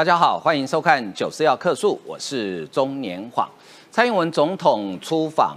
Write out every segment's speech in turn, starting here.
大家好，欢迎收看《九四要客诉》，我是中年晃。蔡英文总统出访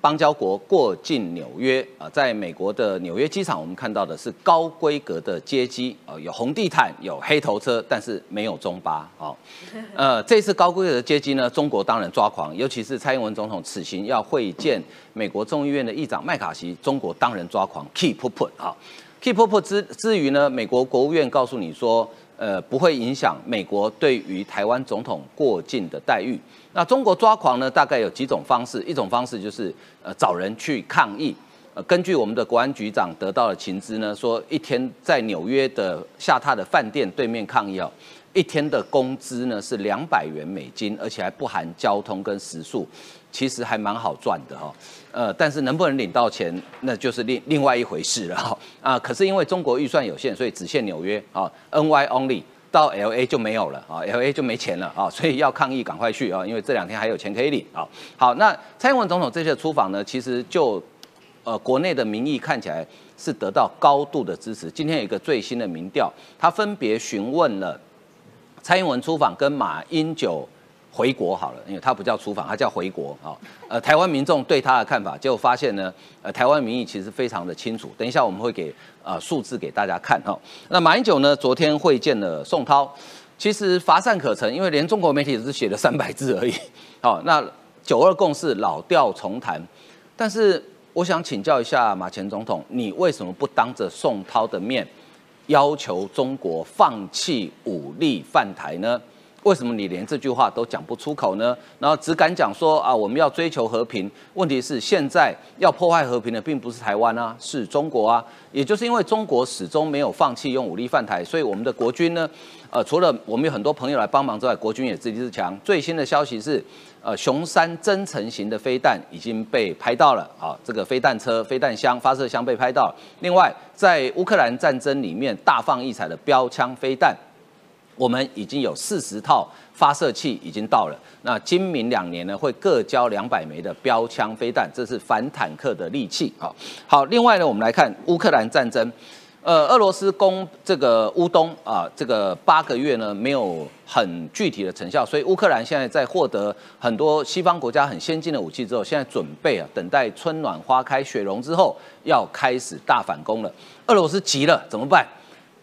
邦交国，过境纽约啊，在美国的纽约机场，我们看到的是高规格的接机啊，有红地毯，有黑头车，但是没有中巴啊。呃，这次高规格的接机呢，中国当然抓狂，尤其是蔡英文总统此行要会见美国众议院的议长麦卡锡，中国当然抓狂，keep put 啊，keep put 之之余呢，美国国务院告诉你说。呃，不会影响美国对于台湾总统过境的待遇。那中国抓狂呢？大概有几种方式，一种方式就是呃找人去抗议。呃，根据我们的国安局长得到的情资呢，说一天在纽约的下榻的饭店对面抗议哦，一天的工资呢是两百元美金，而且还不含交通跟食宿。其实还蛮好赚的哈，呃，但是能不能领到钱，那就是另另外一回事了哈。啊，可是因为中国预算有限，所以只限纽约啊，NY only，到 LA 就没有了啊，LA 就没钱了啊，所以要抗议赶快去啊，因为这两天还有钱可以领啊。好，那蔡英文总统这次出访呢，其实就呃国内的民意看起来是得到高度的支持。今天有一个最新的民调，他分别询问了蔡英文出访跟马英九。回国好了，因为他不叫出访，他叫回国啊。呃，台湾民众对他的看法，结果发现呢，呃，台湾民意其实非常的清楚。等一下我们会给呃数字给大家看哈。那马英九呢，昨天会见了宋涛，其实乏善可陈，因为连中国媒体只是写了 三百字而已。好，那九二共识老调重弹，但是我想请教一下马前总统，你为什么不当着宋涛的面要求中国放弃武力犯台呢？为什么你连这句话都讲不出口呢？然后只敢讲说啊，我们要追求和平。问题是现在要破坏和平的并不是台湾啊，是中国啊。也就是因为中国始终没有放弃用武力犯台，所以我们的国军呢，呃，除了我们有很多朋友来帮忙之外，国军也自立自强。最新的消息是，呃，雄三增程型的飞弹已经被拍到了啊，这个飞弹车、飞弹箱、发射箱被拍到。另外，在乌克兰战争里面大放异彩的标枪飞弹。我们已经有四十套发射器已经到了，那今明两年呢会各交两百枚的标枪飞弹，这是反坦克的利器。好，好，另外呢，我们来看乌克兰战争，呃，俄罗斯攻这个乌东啊，这个八个月呢没有很具体的成效，所以乌克兰现在在获得很多西方国家很先进的武器之后，现在准备啊等待春暖花开雪融之后要开始大反攻了。俄罗斯急了怎么办？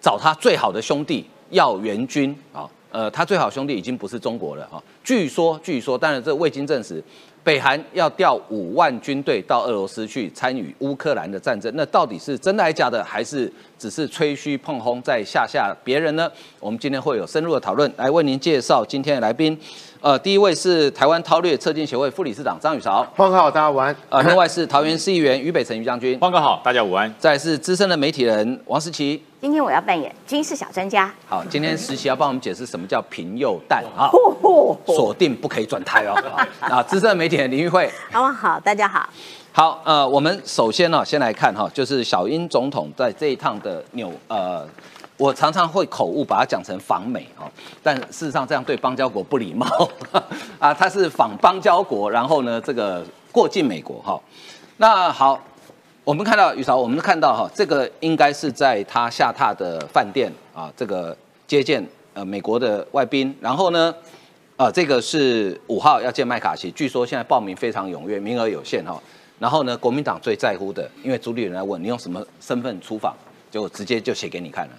找他最好的兄弟。要援军啊，呃，他最好兄弟已经不是中国了啊。据说，据说，当然这未经证实，北韩要调五万军队到俄罗斯去参与乌克兰的战争，那到底是真的还是假的，还是只是吹嘘碰轰在吓吓别人呢？我们今天会有深入的讨论，来为您介绍今天的来宾。呃，第一位是台湾韬略策进协会副理事长张宇韶，方哥好，大家午安。呃，另外是桃园市议员于北辰于将军，方哥好，大家午安。再是资深的媒体人王思琪，今天我要扮演军事小专家。好，今天实习要帮我们解释什么叫平右弹啊，锁定不可以转台哦。啊，资深媒体人林玉慧，好，好，大家好。好，呃，我们首先呢，先来看哈，就是小英总统在这一趟的纽呃。我常常会口误把它讲成访美哦，但事实上这样对邦交国不礼貌 啊。他是访邦交国，然后呢，这个过境美国哈。那好，我们看到宇潮，我们看到哈，这个应该是在他下榻的饭店啊，这个接见呃美国的外宾。然后呢，啊，这个是五号要见麦卡锡，据说现在报名非常踊跃，名额有限哈。然后呢，国民党最在乎的，因为朱立伦来问你用什么身份出访，就直接就写给你看了。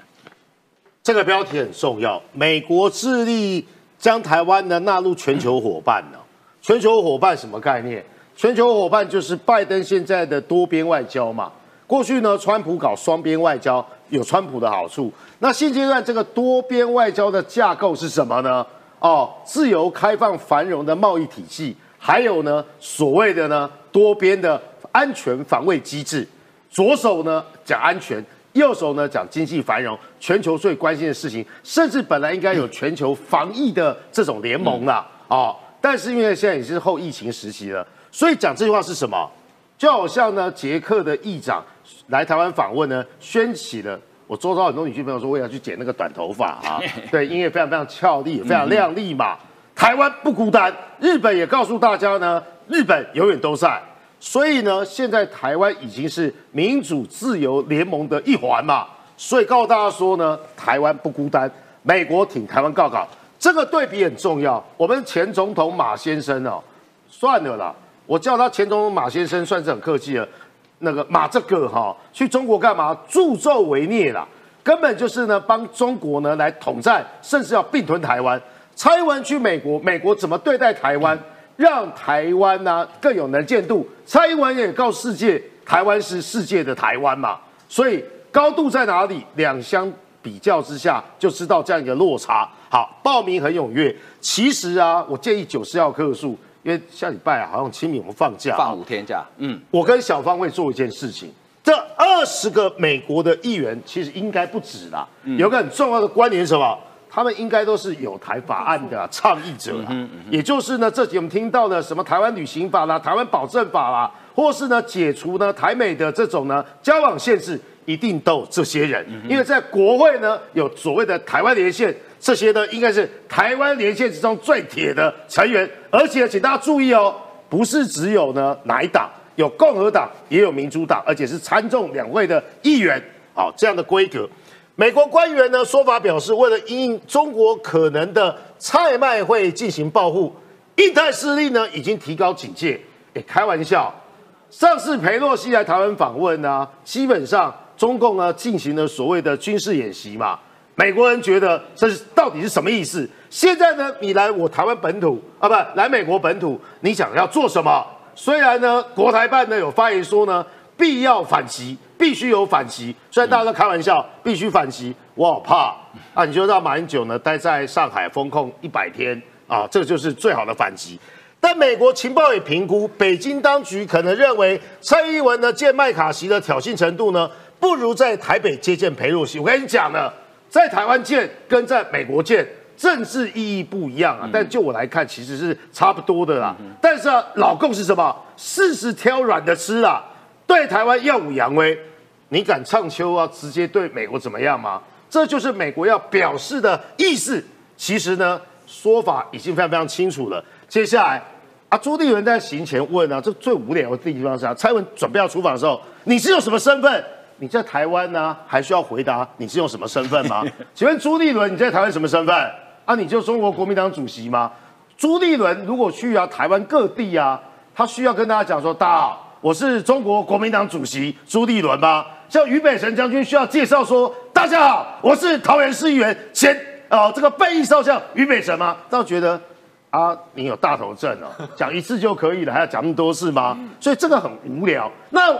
这个标题很重要。美国致力将台湾呢纳入全球伙伴呢？全球伙伴什么概念？全球伙伴就是拜登现在的多边外交嘛。过去呢，川普搞双边外交有川普的好处。那现阶段这个多边外交的架构是什么呢？哦，自由开放繁荣的贸易体系，还有呢所谓的呢多边的安全防卫机制。左手呢讲安全。右手呢讲经济繁荣，全球最关心的事情，甚至本来应该有全球防疫的这种联盟了啊，但是因为现在已经是后疫情时期了，所以讲这句话是什么？就好像呢，捷克的议长来台湾访问呢，掀起了我周遭很多女性朋友说，我也要去剪那个短头发啊，对，因为非常非常俏丽，非常靓丽嘛。台湾不孤单，日本也告诉大家呢，日本永远都在。所以呢，现在台湾已经是民主自由联盟的一环嘛，所以告诉大家说呢，台湾不孤单，美国挺台湾告告，这个对比很重要。我们前总统马先生哦，算了啦，我叫他前总统马先生算是很客气了。那个马这个哈，去中国干嘛？助纣为虐啦，根本就是呢帮中国呢来统战，甚至要并吞台湾。蔡英文去美国，美国怎么对待台湾，让台湾呢更有能见度？蔡英文也告诉世界，台湾是世界的台湾嘛。所以高度在哪里？两相比较之下，就知道这样一个落差。好，报名很踊跃。其实啊，我建议九十要克数。因为下礼拜啊，好像清明我们放假，放五天假。嗯，我跟小方会做一件事情，这二十个美国的议员其实应该不止啦。有个很重要的观点是什么？他们应该都是有台法案的倡议者啦。也就是呢，这集我们听到的什么台湾旅行法啦、台湾保证法啦，或是呢解除呢台美的这种呢交往限制，一定都有这些人。因为在国会呢有所谓的台湾连线。这些呢，应该是台湾连线之中最铁的成员，而且请大家注意哦，不是只有呢哪一党，有共和党，也有民主党，而且是参众两会的议员，好这样的规格。美国官员呢说法表示，为了因中国可能的菜卖会进行报复，印太势力呢已经提高警戒。哎，开玩笑，上次裴洛西来台湾访问呢，基本上中共呢进行了所谓的军事演习嘛。美国人觉得这是到底是什么意思？现在呢，你来我台湾本土啊，不来美国本土，你想要做什么？虽然呢，国台办呢有发言说呢，必要反击，必须有反击。虽然大家都开玩笑，必须反击，我好怕啊！你就让马英九呢待在上海封控一百天啊，这就是最好的反击。但美国情报也评估，北京当局可能认为蔡英文呢见麦卡锡的挑衅程度呢，不如在台北接见裴洛西。我跟你讲呢。在台湾见跟在美国见政治意义不一样啊，但就我来看，其实是差不多的啦。但是啊，老共是什么？事实挑软的吃啊，对台湾耀武扬威，你敢唱秋啊？直接对美国怎么样吗？这就是美国要表示的意思。其实呢，说法已经非常非常清楚了。接下来啊，朱立伦在行前问啊，这最无聊的地方是啊，蔡文准备要出访的时候，你是用什么身份？你在台湾呢，还需要回答你是用什么身份吗？请问朱立伦你在台湾什么身份？啊，你就中国国民党主席吗？朱立伦如果去啊台湾各地啊，他需要跟大家讲说，大家好，我是中国国民党主席朱立伦吗？像俞北辰将军需要介绍说，大家好，我是桃园市议员前啊这个备役少将俞北辰吗？倒觉得啊，你有大头症哦，讲一次就可以了，还要讲那么多次吗？所以这个很无聊。那。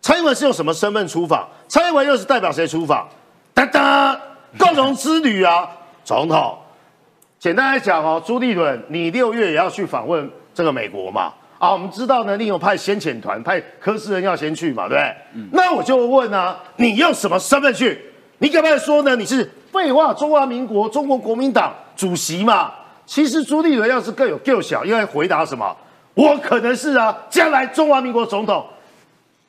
蔡英文是用什么身份出访？蔡英文又是代表谁出访？哒哒，共荣之旅啊，总统。简单来讲哦，朱立伦，你六月也要去访问这个美国嘛？啊，我们知道呢，你有派先遣团，派科斯人要先去嘛，对不对？那我就问啊，你用什么身份去？你敢不敢说呢？你是废话，中华民国中国国民党主席嘛？其实朱立伦要是更有够小，应该回答什么？我可能是啊，将来中华民国总统，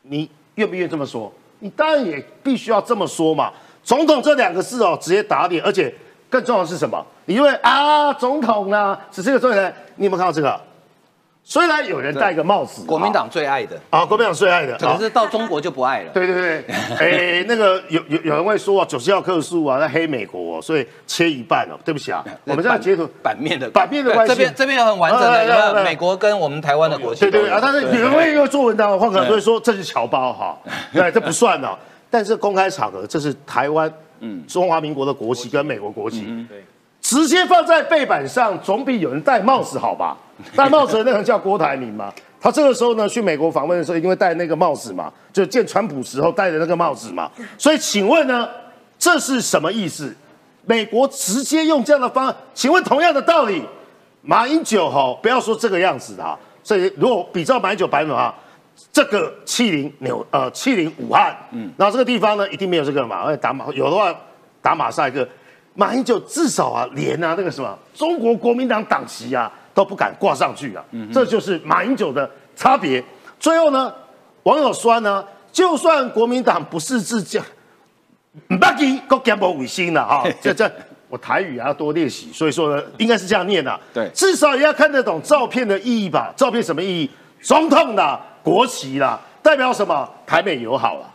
你。愿不愿意这么说？你当然也必须要这么说嘛。总统这两个字哦，直接打脸，而且更重要的是什么？你因为啊，总统啊，只是个重点。你有没有看到这个？虽然有人戴个帽子，国民党最爱的。啊，国民党最爱的，可是到中国就不爱了。对对对，哎，那个有有有人会说啊，九十号克数啊，那黑美国，所以切一半哦。对不起啊，我们这样截图版面的版面的关系，这边这边很完整的，美国跟我们台湾的国旗。对对啊，但是有人会又做文章的话，可能会说这是侨胞哈，对，这不算哦。但是公开场合，这是台湾嗯。中华民国的国旗跟美国国旗，对，直接放在背板上，总比有人戴帽子好吧？戴帽子的那个人叫郭台铭嘛？他这个时候呢，去美国访问的时候，一定会戴那个帽子嘛？就见川普时候戴的那个帽子嘛？所以，请问呢，这是什么意思？美国直接用这样的方案？请问同样的道理，马英九哈，不要说这个样子的啊。所以，如果比照马英九版本啊，这个七零纽呃七零武汉，嗯，然后这个地方呢，一定没有这个嘛？而且打马有的话打马赛克，马英九至少啊连啊那个什么中国国民党党旗啊。都不敢挂上去啊！这就是马英九的差别。最后呢，网友说呢，就算国民党不是自驾，不给国家不卫星了哈。这这我台语要多练习，所以说呢，应该是这样念的。对，至少也要看得懂照片的意义吧？照片什么意义？总统的国旗啦，代表什么？台美友好啊。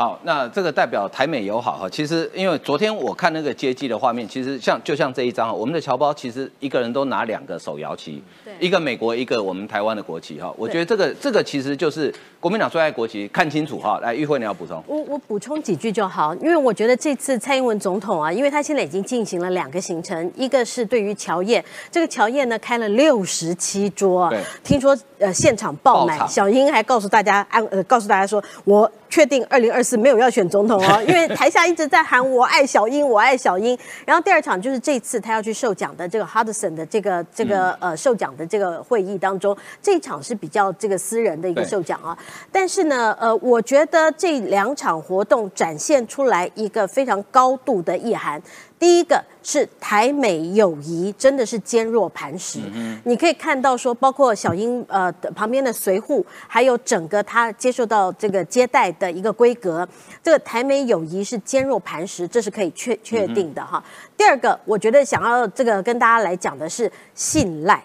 好，那这个代表台美友好哈。其实因为昨天我看那个接机的画面，其实像就像这一张，我们的侨胞其实一个人都拿两个手摇旗，一个美国，一个我们台湾的国旗哈。我觉得这个这个其实就是国民党最爱国旗，看清楚哈。来，玉慧你要补充。我我补充几句就好，因为我觉得这次蔡英文总统啊，因为他现在已经进行了两个行程，一个是对于乔宴，这个乔宴呢开了六十七桌，听说呃现场爆满，小英还告诉大家安呃告诉大家说我。确定二零二四没有要选总统哦，因为台下一直在喊我爱小英，我爱小英。然后第二场就是这次他要去授奖的这个 Hudson 的这个这个呃授奖的这个会议当中，这一场是比较这个私人的一个授奖啊。但是呢，呃，我觉得这两场活动展现出来一个非常高度的意涵。第一个是台美友谊，真的是坚若磐石。你可以看到说，包括小英呃旁边的随护，还有整个他接受到这个接待的一个规格，这个台美友谊是坚若磐石，这是可以确确定的哈。第二个，我觉得想要这个跟大家来讲的是信赖。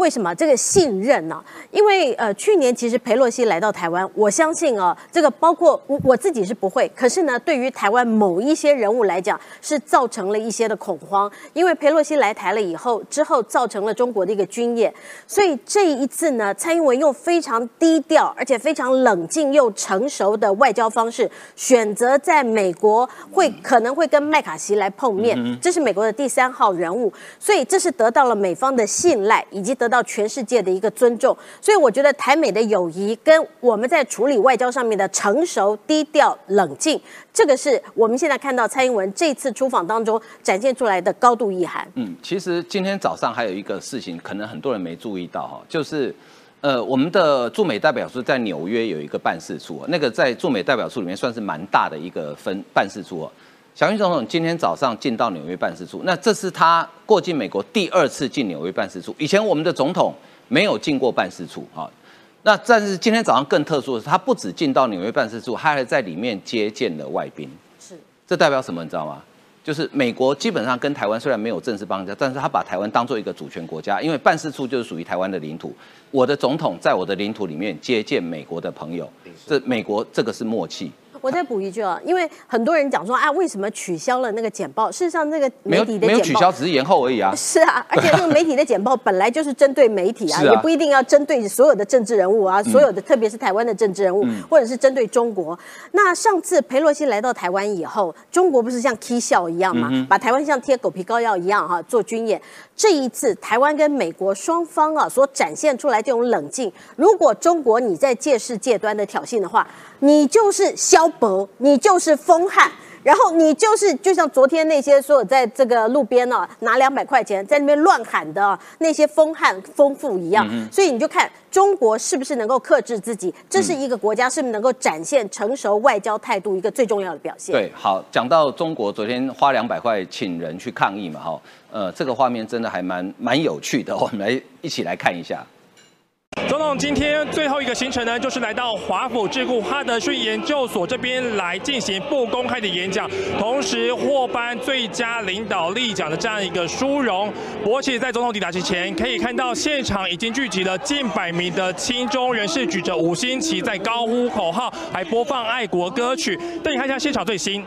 为什么这个信任呢？因为呃，去年其实佩洛西来到台湾，我相信啊，这个包括我我自己是不会，可是呢，对于台湾某一些人物来讲，是造成了一些的恐慌。因为佩洛西来台了以后，之后造成了中国的一个军演，所以这一次呢，蔡英文用非常低调而且非常冷静又成熟的外交方式，选择在美国会可能会跟麦卡锡来碰面，这是美国的第三号人物，所以这是得到了美方的信赖以及得。到全世界的一个尊重，所以我觉得台美的友谊跟我们在处理外交上面的成熟、低调、冷静，这个是我们现在看到蔡英文这次出访当中展现出来的高度意涵。嗯，其实今天早上还有一个事情，可能很多人没注意到哈，就是呃，我们的驻美代表处在纽约有一个办事处，那个在驻美代表处里面算是蛮大的一个分办事处。小英总统今天早上进到纽约办事处，那这是他过境美国第二次进纽约办事处。以前我们的总统没有进过办事处啊。那但是今天早上更特殊的是，他不止进到纽约办事处，他还在里面接见了外宾。是，这代表什么？你知道吗？就是美国基本上跟台湾虽然没有正式邦交，但是他把台湾当做一个主权国家，因为办事处就是属于台湾的领土。我的总统在我的领土里面接见美国的朋友，这美国这个是默契。我再补一句啊，因为很多人讲说啊，为什么取消了那个简报？事实上，那个媒体的没有取消，只是延后而已啊。是啊，而且那个媒体的简报本来就是针对媒体啊，也不一定要针对所有的政治人物啊，所有的特别是台湾的政治人物，或者是针对中国。那上次佩洛西来到台湾以后，中国不是像 K 笑一样嘛，把台湾像贴狗皮膏药一样哈做军演。这一次台湾跟美国双方啊所展现出来这种冷静，如果中国你在借势借端的挑衅的话，你就是萧伯，你就是疯汉，然后你就是就像昨天那些所有在这个路边呢拿两百块钱在那边乱喊的那些疯汉疯妇一样，所以你就看中国是不是能够克制自己，这是一个国家是不是能够展现成熟外交态度一个最重要的表现。对，好，讲到中国昨天花两百块请人去抗议嘛，哈，呃，这个画面真的还蛮蛮有趣的，我们来一起来看一下。总统今天最后一个行程呢，就是来到华府智库哈德逊研究所这边来进行不公开的演讲，同时获颁最佳领导力奖的这样一个殊荣。我其实在总统抵达之前，可以看到现场已经聚集了近百名的亲中人士，举着五星旗在高呼口号，还播放爱国歌曲。带你看一下现场最新。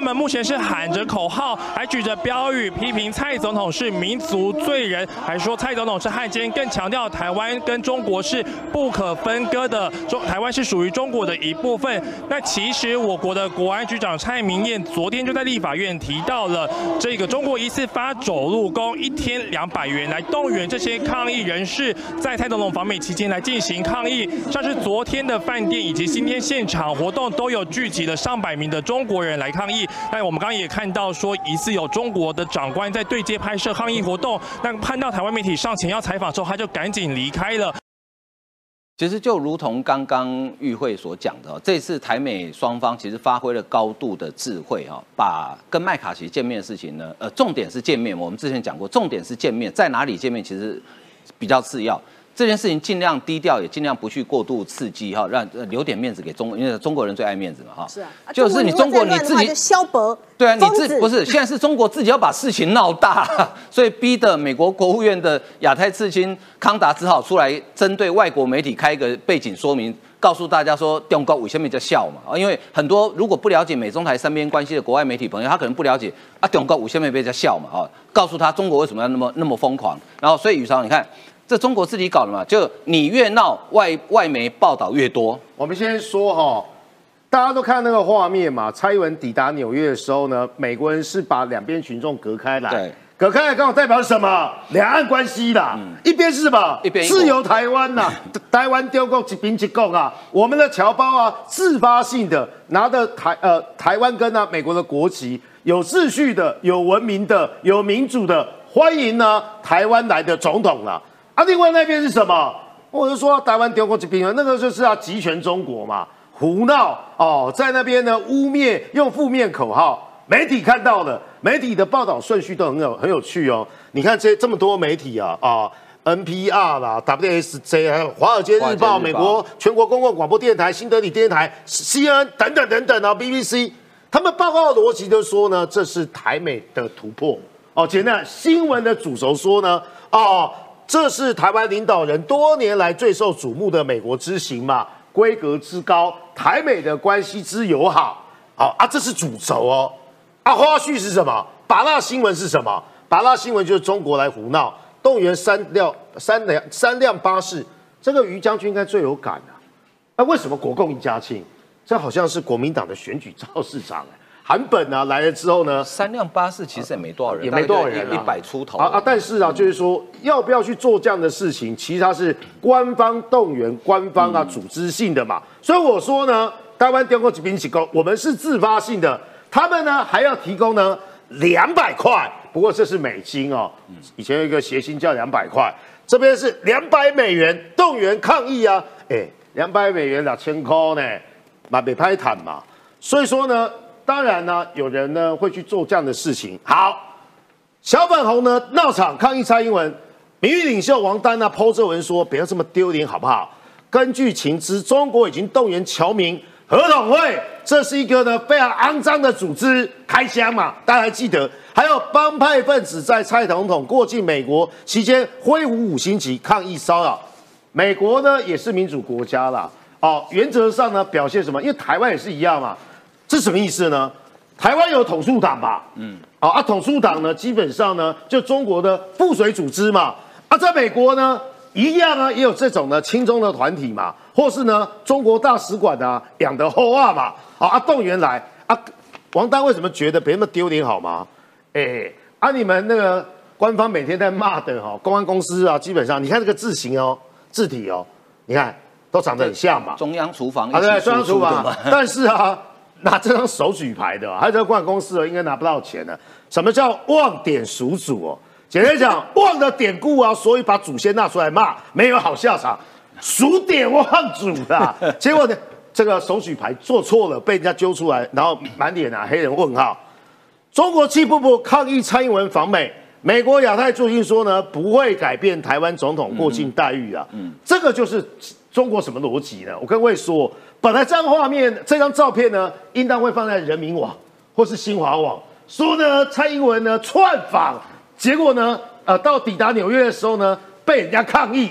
他们目前是喊着口号，还举着标语，批评蔡总统是民族罪人，还说蔡总统是汉奸，更强调台湾跟中国是不可分割的，中台湾是属于中国的一部分。那其实我国的国安局长蔡明燕昨天就在立法院提到了，这个中国一次发走路工一天两百元来动员这些抗议人士，在蔡总统访美期间来进行抗议，像是昨天的饭店以及今天现场活动都有聚集了上百名的中国人来。抗议，那我们刚刚也看到说，疑似有中国的长官在对接拍摄抗议活动。那看到台湾媒体上前要采访之后，他就赶紧离开了。其实就如同刚刚与会所讲的，这次台美双方其实发挥了高度的智慧哈，把跟麦卡锡见面的事情呢，呃，重点是见面。我们之前讲过，重点是见面，在哪里见面其实比较次要。这件事情尽量低调，也尽量不去过度刺激哈，让留点面子给中，因为中国人最爱面子嘛哈。是啊，就是你中国你自己萧伯，对啊，你自不是现在是中国自己要把事情闹大，所以逼的美国国务院的亚太次卿康达只好出来针对外国媒体开一个背景说明，告诉大家说中国为什么叫笑嘛啊，因为很多如果不了解美中台三边关系的国外媒体朋友，他可能不了解啊中国为什么被叫笑嘛啊，告诉他中国为什么要那么那么疯狂，然后所以宇超你看。这中国自己搞的嘛，就你越闹，外外媒报道越多。我们先说哈，大家都看那个画面嘛。蔡英文抵达纽约的时候呢，美国人是把两边群众隔开来，对，隔开来刚好代表什么？两岸关系啦，一边是什么？一边自由台湾呐，台湾丢过几兵几共啊，我们的侨胞啊，自发性的拿着台呃台湾跟啊美国的国旗，有秩序的、有文明的、有民主的，欢迎呢台湾来的总统啊。啊，另外那边是什么？我就说台湾丢过去兵啊，那个就是要集权中国嘛，胡闹哦，在那边呢污蔑，用负面口号。媒体看到了，媒体的报道顺序都很有很有趣哦。你看这这么多媒体啊啊，NPR 啦，WSJ，还有华尔街日报、美国全国公共广播电台、新德里电视台、CNN 等等等等啊，BBC，他们报告的逻辑就说呢，这是台美的突破哦。简单，新闻的主轴说呢，哦。这是台湾领导人多年来最受瞩目的美国之行嘛？规格之高，台美的关系之友好，好啊，这是主轴哦。啊，花絮是什么？把那新闻是什么？把那新闻就是中国来胡闹，动员三辆三辆三辆巴士，这个于将军应该最有感啊。那为什么国共一家亲？这好像是国民党的选举造势场哎。韩本啊来了之后呢，三辆巴士其实也没多少人，也没多少人，一百出头啊啊！但是啊，就是说要不要去做这样的事情，其实它是官方动员、官方啊组织性的嘛。所以我说呢，台湾电工几兵起工，我们是自发性的，他们呢还要提供呢两百块，不过这是美金哦。以前有一个谐星叫两百块，这边是两百美元动员抗议啊！哎，两百美元两千块呢，嘛被拍坦嘛。所以说呢。当然呢，有人呢会去做这样的事情。好，小粉红呢闹场抗议蔡英文，民意领袖王丹呢抛这文说：“不要这么丢脸，好不好？”根据情资，中国已经动员侨民合统会，这是一个呢非常肮脏的组织，开箱嘛，大家还记得？还有帮派分子在蔡总统过境美国期间挥舞五星旗抗议骚扰。美国呢也是民主国家啦，哦，原则上呢表现什么？因为台湾也是一样嘛。这什么意思呢？台湾有统促党吧？嗯，啊啊，统促党呢，基本上呢，就中国的附水组织嘛。啊，在美国呢，一样啊，也有这种呢亲中的团体嘛，或是呢，中国大使馆啊养的后啊嘛。啊啊，动员来啊，王丹为什么觉得别那么丢脸好吗？哎，啊，你们那个官方每天在骂的哈，公安公司啊，基本上你看这个字形哦，字体哦，你看都长得很像嘛。中央厨房啊，对，中央厨房，但是啊。拿这张手举牌的，还有这个公公司哦，应该拿不到钱的。什么叫忘典属祖哦？简单讲，忘了典故啊，所以把祖先拿出来骂，没有好下场。数典忘祖的，结果呢，这个手举牌做错了，被人家揪出来，然后满脸啊黑人问号。中国气部部抗议蔡英文访美，美国亚太驻军说呢，不会改变台湾总统过境待遇啊。嗯，这个就是中国什么逻辑呢？我跟各位说。本来这张画面、这张照片呢，应当会放在人民网或是新华网，说呢蔡英文呢串访，结果呢，呃，到抵达纽约的时候呢，被人家抗议。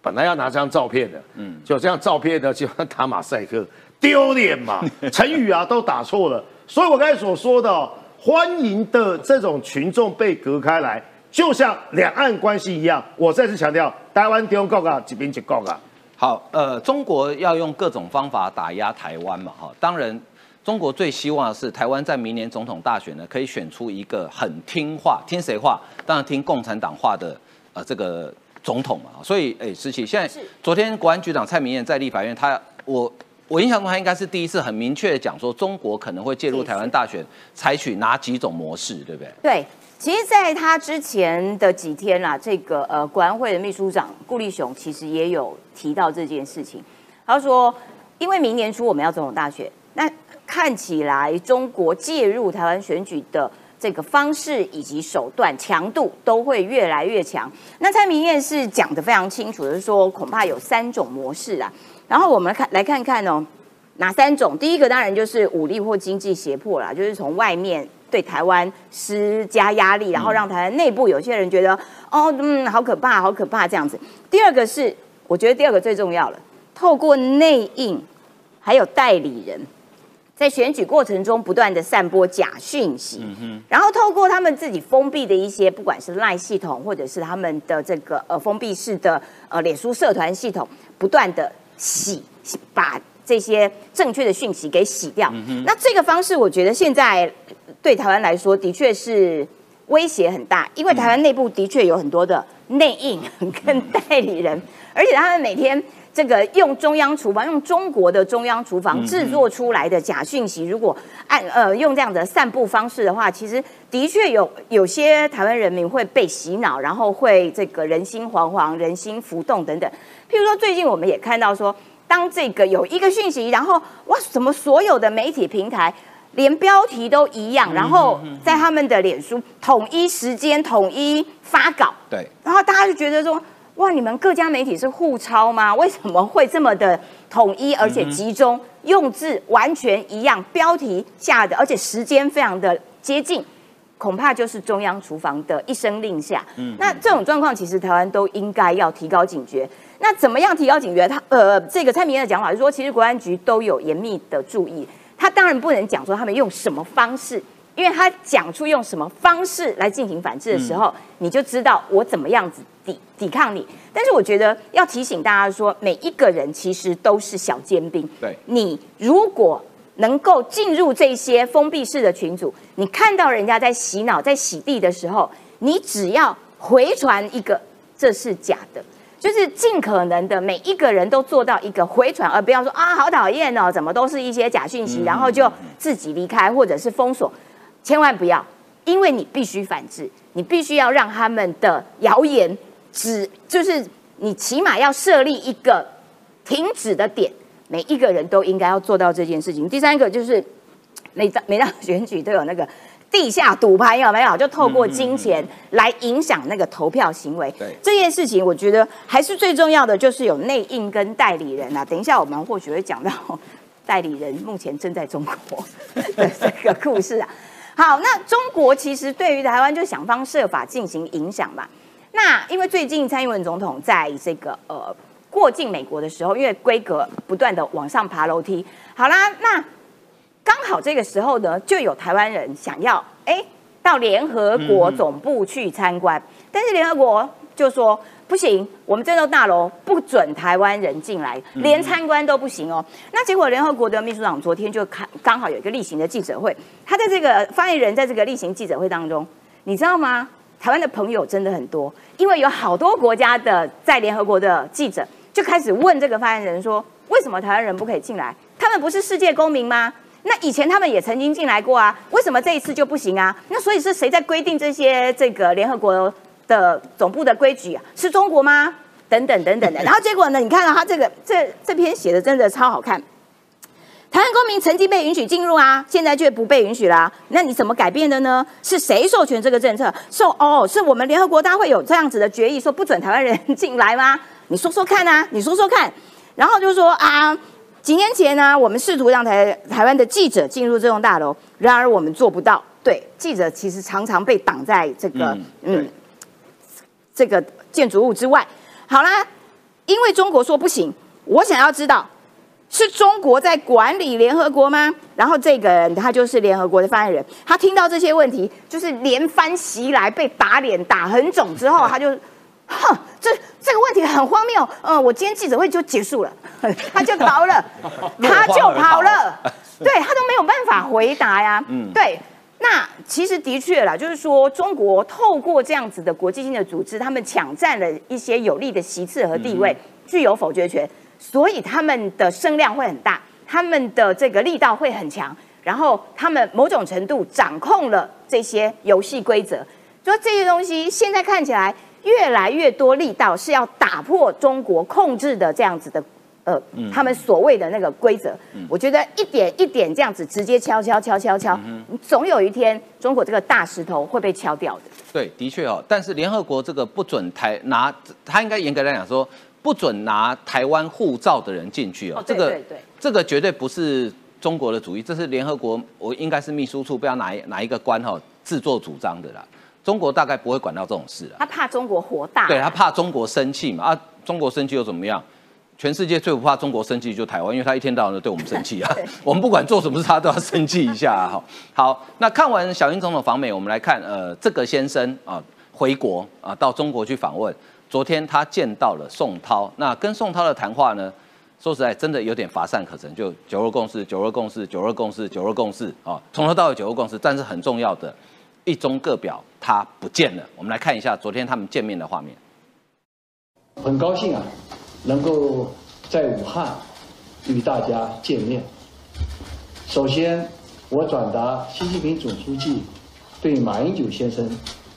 本来要拿这张照片的，嗯，就这样照片呢，就打马赛克，丢脸嘛，成语啊都打错了。所以我刚才所说的，欢迎的这种群众被隔开来，就像两岸关系一样。我再次强调，台湾丢告啊，这边就告啊。好，呃，中国要用各种方法打压台湾嘛，哈，当然，中国最希望的是台湾在明年总统大选呢，可以选出一个很听话，听谁话？当然听共产党话的，呃，这个总统嘛。所以，哎，石奇，现在昨天国安局长蔡明燕在立法院，他我我印象中他应该是第一次很明确的讲说，中国可能会介入台湾大选，采取哪几种模式，对不对？对。其实，在他之前的几天啦，这个呃，国安会的秘书长顾立雄其实也有提到这件事情。他说，因为明年初我们要总统大选，那看起来中国介入台湾选举的这个方式以及手段强度都会越来越强。那蔡明燕是讲的非常清楚，就是说恐怕有三种模式啊。然后我们看来看看哦，哪三种？第一个当然就是武力或经济胁迫啦，就是从外面对台湾施加压力，然后让台湾内部有些人觉得哦，嗯，好可怕，好可怕这样子。第二个是，我觉得第二个最重要了，透过内应还有代理人。在选举过程中不断的散播假讯息，然后透过他们自己封闭的一些，不管是赖系统或者是他们的这个呃封闭式的呃脸书社团系统，不断的洗把这些正确的讯息给洗掉。那这个方式，我觉得现在对台湾来说的确是威胁很大，因为台湾内部的确有很多的内应 跟代理人，而且他们每天。这个用中央厨房，用中国的中央厨房制作出来的假讯息，如果按呃用这样的散布方式的话，其实的确有有些台湾人民会被洗脑，然后会这个人心惶惶、人心浮动等等。譬如说，最近我们也看到说，当这个有一个讯息，然后哇，怎么所有的媒体平台连标题都一样，然后在他们的脸书统一时间、统一发稿，对，然后大家就觉得说。哇！你们各家媒体是互抄吗？为什么会这么的统一，而且集中用字完全一样，标题下的，而且时间非常的接近，恐怕就是中央厨房的一声令下。嗯，那这种状况其实台湾都应该要提高警觉。那怎么样提高警觉？他呃，这个蔡明的讲法是说，其实国安局都有严密的注意。他当然不能讲说他们用什么方式。因为他讲出用什么方式来进行反制的时候，你就知道我怎么样子抵抵抗你。但是我觉得要提醒大家说，每一个人其实都是小尖兵。对，你如果能够进入这些封闭式的群组，你看到人家在洗脑、在洗地的时候，你只要回传一个这是假的，就是尽可能的每一个人都做到一个回传，而不要说啊好讨厌哦，怎么都是一些假讯息，然后就自己离开或者是封锁。千万不要，因为你必须反制，你必须要让他们的谣言只就是你起码要设立一个停止的点，每一个人都应该要做到这件事情。第三个就是每张每张选举都有那个地下赌盘有没有？就透过金钱来影响那个投票行为。对这件事情，我觉得还是最重要的，就是有内应跟代理人啊。等一下我们或许会讲到代理人目前正在中国 的这个故事啊。好，那中国其实对于台湾就想方设法进行影响嘛。那因为最近蔡英文总统在这个呃过境美国的时候，因为规格不断的往上爬楼梯，好啦，那刚好这个时候呢，就有台湾人想要哎到联合国总部去参观，但是联合国就说。不行，我们这栋大楼不准台湾人进来，连参观都不行哦。那结果，联合国的秘书长昨天就看，刚好有一个例行的记者会，他在这个发言人在这个例行记者会当中，你知道吗？台湾的朋友真的很多，因为有好多国家的在联合国的记者就开始问这个发言人说，为什么台湾人不可以进来？他们不是世界公民吗？那以前他们也曾经进来过啊，为什么这一次就不行啊？那所以是谁在规定这些这个联合国？的总部的规矩啊，是中国吗？等等等等的，然后结果呢？你看到他这个这这篇写的真的超好看。台湾公民曾经被允许进入啊，现在却不被允许啦。那你怎么改变的呢？是谁授权这个政策？授哦，是我们联合国大会有这样子的决议，说不准台湾人进来吗？你说说看啊，你说说看。然后就说啊，几年前呢，我们试图让台台湾的记者进入这栋大楼，然而我们做不到。对，记者其实常常被挡在这个嗯。这个建筑物之外，好啦，因为中国说不行，我想要知道是中国在管理联合国吗？然后这个人他就是联合国的发言人，他听到这些问题，就是连番袭来，被打脸打很肿之后，他就，哼，这这个问题很荒谬，嗯，我今天记者会就结束了，他就逃了，他就跑了，对他都没有办法回答呀，嗯，对。那其实的确啦，就是说中国透过这样子的国际性的组织，他们抢占了一些有利的席次和地位，具有否决权，所以他们的声量会很大，他们的这个力道会很强，然后他们某种程度掌控了这些游戏规则。说这些东西现在看起来越来越多力道是要打破中国控制的这样子的呃，他们所谓的那个规则，我觉得一点一点这样子直接敲敲敲敲敲，总有一天中国这个大石头会被敲掉的。对，的确哦，但是联合国这个不准台拿，他应该严格来讲说不准拿台湾护照的人进去哦。这个这个绝对不是中国的主意，这是联合国，我应该是秘书处不知道哪一哪一个官哈自作主张的啦。中国大概不会管到这种事了。他怕中国火大，对他怕中国生气嘛？啊，中国生气又怎么样？全世界最不怕中国生气就台湾，因为他一天到晚都对我们生气啊。我们不管做什么事，他都要生气一下。哈，好，那看完小英总统访美，我们来看，呃，这个先生啊，回国啊，到中国去访问。昨天他见到了宋涛，那跟宋涛的谈话呢，说实在真的有点乏善可陈，就九二共识，九二共识，九二共识，九二共识啊，从头到尾九二共识。但是很重要的，一中各表他不见了。我们来看一下昨天他们见面的画面。很高兴啊。能够在武汉与大家见面。首先，我转达习近平总书记对马英九先生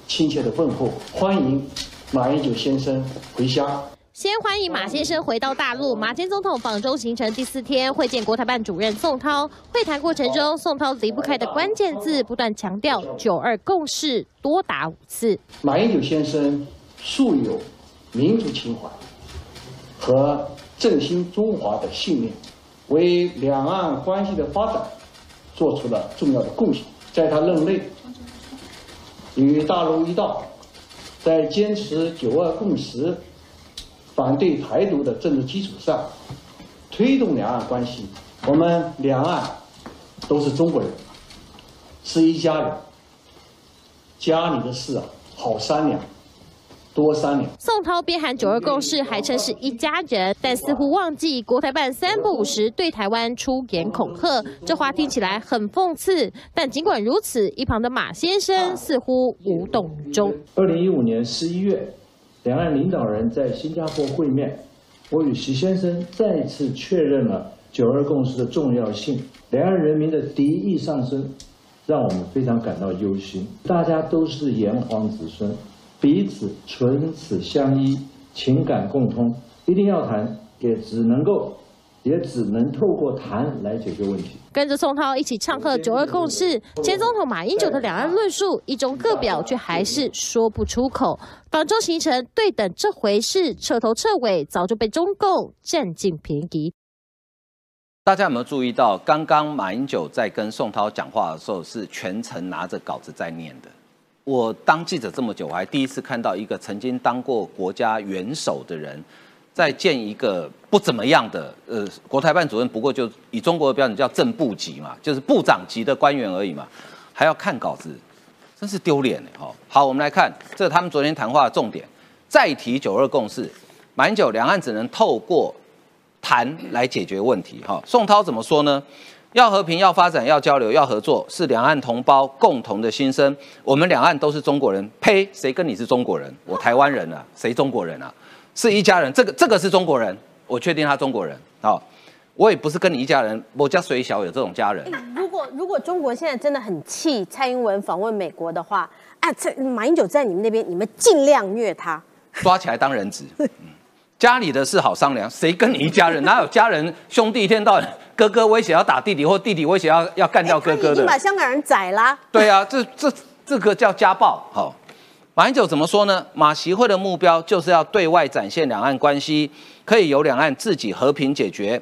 亲切的问候，欢迎马英九先生回乡。先欢迎马先生回到大陆。马前总统访中行程第四天，会见国台办主任宋涛。会谈过程中，宋涛离不开的关键字不断强调“九二共识”多达五次。马英九先生素有民族情怀。和振兴中华的信念，为两岸关系的发展做出了重要的贡献。在他任内，与大陆一道，在坚持“九二共识”、反对台独的政治基础上，推动两岸关系。我们两岸都是中国人，是一家人。家里的事啊，好商量。多三年。宋涛边喊九二共识，还称是一家人，但似乎忘记国台办三不五时对台湾出言恐吓，这话听起来很讽刺。但尽管如此，一旁的马先生似乎无动于衷。二零一五年十一月，两岸领导人在新加坡会面，我与习先生再次确认了九二共识的重要性。两岸人民的敌意上升，让我们非常感到忧心。大家都是炎黄子孙。彼此唇齿相依，情感共通，一定要谈，也只能够，也只能透过谈来解决问题。跟着宋涛一起唱和九二共识，前总统马英九的两岸论述一中各表，却还是说不出口。反中形成对等这回事，彻头彻尾早就被中共占尽便宜。大家有没有注意到，刚刚马英九在跟宋涛讲话的时候，是全程拿着稿子在念的？我当记者这么久，我还第一次看到一个曾经当过国家元首的人，再建一个不怎么样的呃国台办主任，不过就以中国的标准叫正部级嘛，就是部长级的官员而已嘛，还要看稿子，真是丢脸呢！哈，好，我们来看这他们昨天谈话的重点，再提九二共识，马英九两岸只能透过谈来解决问题。哈，宋涛怎么说呢？要和平，要发展，要交流，要合作，是两岸同胞共同的心声。我们两岸都是中国人，呸！谁跟你是中国人？我台湾人啊，谁中国人啊？是一家人。这个这个是中国人，我确定他中国人。哦，我也不是跟你一家人，我家水小有这种家人。如果如果中国现在真的很气蔡英文访问美国的话，啊，这马英九在你们那边，你们尽量虐他，抓起来当人质。家里的事好商量，谁跟你一家人？哪有家人兄弟一天到晚哥哥威胁要打弟弟，或弟弟威胁要要干掉哥哥的？已经把香港人宰啦。对啊，这这这个叫家暴。好，马英九怎么说呢？马协会的目标就是要对外展现两岸关系可以由两岸自己和平解决。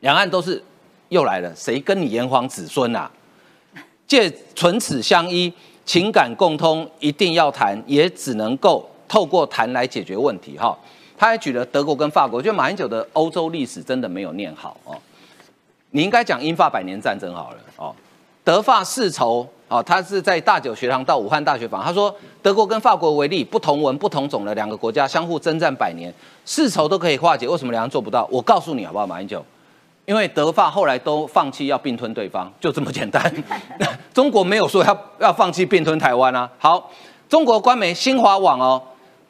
两岸都是又来了，谁跟你炎黄子孙啊？借唇齿相依，情感共通，一定要谈，也只能够透过谈来解决问题。哈。他还举了德国跟法国，我觉得马英九的欧洲历史真的没有念好哦。你应该讲英法百年战争好了哦。德法世仇哦，他是在大九学堂到武汉大学访，他说德国跟法国为例，不同文不同种的两个国家相互征战百年，世仇都可以化解，为什么两岸做不到？我告诉你好不好，马英九，因为德法后来都放弃要并吞对方，就这么简单。中国没有说要要放弃并吞台湾啊。好，中国官媒新华网哦。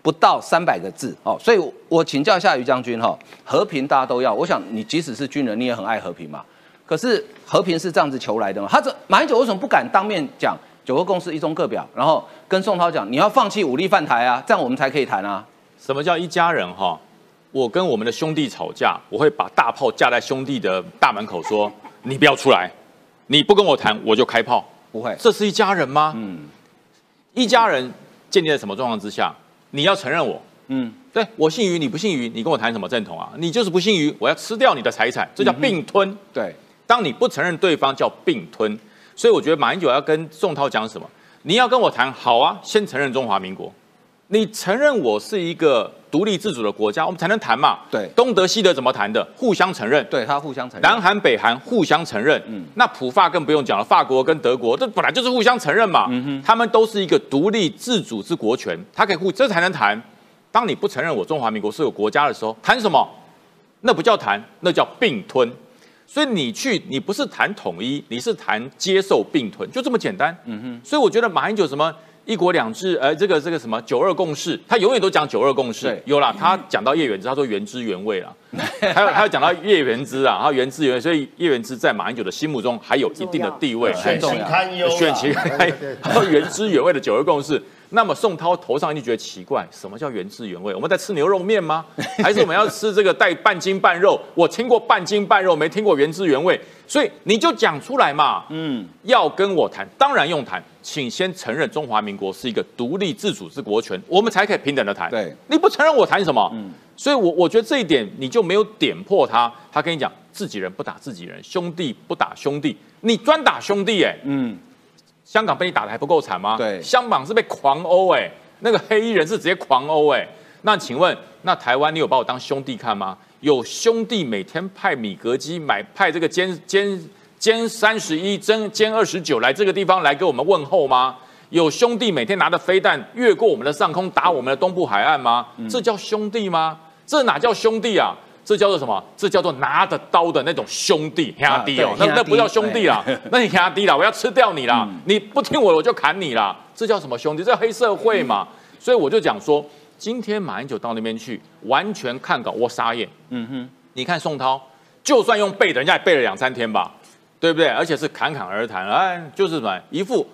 不到三百个字哦，所以我请教一下于将军哈，和平大家都要，我想你即使是军人，你也很爱和平嘛。可是和平是这样子求来的吗？他这马英九为什么不敢当面讲九个共识一中各表，然后跟宋涛讲你要放弃武力犯台啊，这样我们才可以谈啊？什么叫一家人哈？我跟我们的兄弟吵架，我会把大炮架在兄弟的大门口，说 你不要出来，你不跟我谈，我就开炮。不会，这是一家人吗？嗯，一家人建立在什么状况之下？你要承认我，嗯，对我姓于，你不姓于，你跟我谈什么正统啊？你就是不姓于，我要吃掉你的财产，这叫并吞。对，当你不承认对方叫并吞，所以我觉得马英九要跟宋涛讲什么？你要跟我谈好啊，先承认中华民国，你承认我是一个。独立自主的国家，我们才能谈嘛。对，东德西德怎么谈的？互相承认。对他互相承认。南韩北韩互相承认。嗯，那普法更不用讲了，法国跟德国这本来就是互相承认嘛。嗯哼，他们都是一个独立自主之国权，他可以互这才能谈。当你不承认我中华民国是有国家的时候，谈什么？那不叫谈，那叫并吞。所以你去，你不是谈统一，你是谈接受并吞，就这么简单。嗯哼。所以我觉得马英九什么？一国两制，呃，这个这个什么九二共识，他永远都讲九二共识。有啦，他讲到叶元之，他说原汁原味啦。还有，还有讲到叶元之啊，他原汁原味，所以叶元之在马英九的心目中还有一定的地位，选情堪忧。选情堪忧，然后原汁原味的九二共识。那么宋涛头上一定觉得奇怪，什么叫原汁原味？我们在吃牛肉面吗？还是我们要吃这个带半斤半肉？我听过半斤半肉，没听过原汁原味。所以你就讲出来嘛，嗯，要跟我谈，当然用谈，请先承认中华民国是一个独立自主之国权，我们才可以平等的谈。对，你不承认我谈什么？嗯，所以我我觉得这一点你就没有点破他。他跟你讲，自己人不打自己人，兄弟不打兄弟，你专打兄弟哎，嗯。香港被你打的还不够惨吗？对，香港是被狂殴哎，那个黑衣人是直接狂殴哎。那请问，那台湾你有把我当兄弟看吗？有兄弟每天派米格机买派这个歼歼歼三十一、歼歼二十九来这个地方来给我们问候吗？有兄弟每天拿着飞弹越过我们的上空打我们的东部海岸吗？这叫兄弟吗？这哪叫兄弟啊？这叫做什么？这叫做拿着刀的那种兄弟压低哦，那那不叫兄弟啦，那你压低啦，我要吃掉你啦！你不听我，我就砍你啦！这叫什么兄弟？这黑社会嘛！所以我就讲说，今天马英九到那边去，完全看稿，我傻眼。嗯哼，你看宋涛，就算用背的，人家也背了两三天吧，对不对？而且是侃侃而谈，哎，就是什么一副。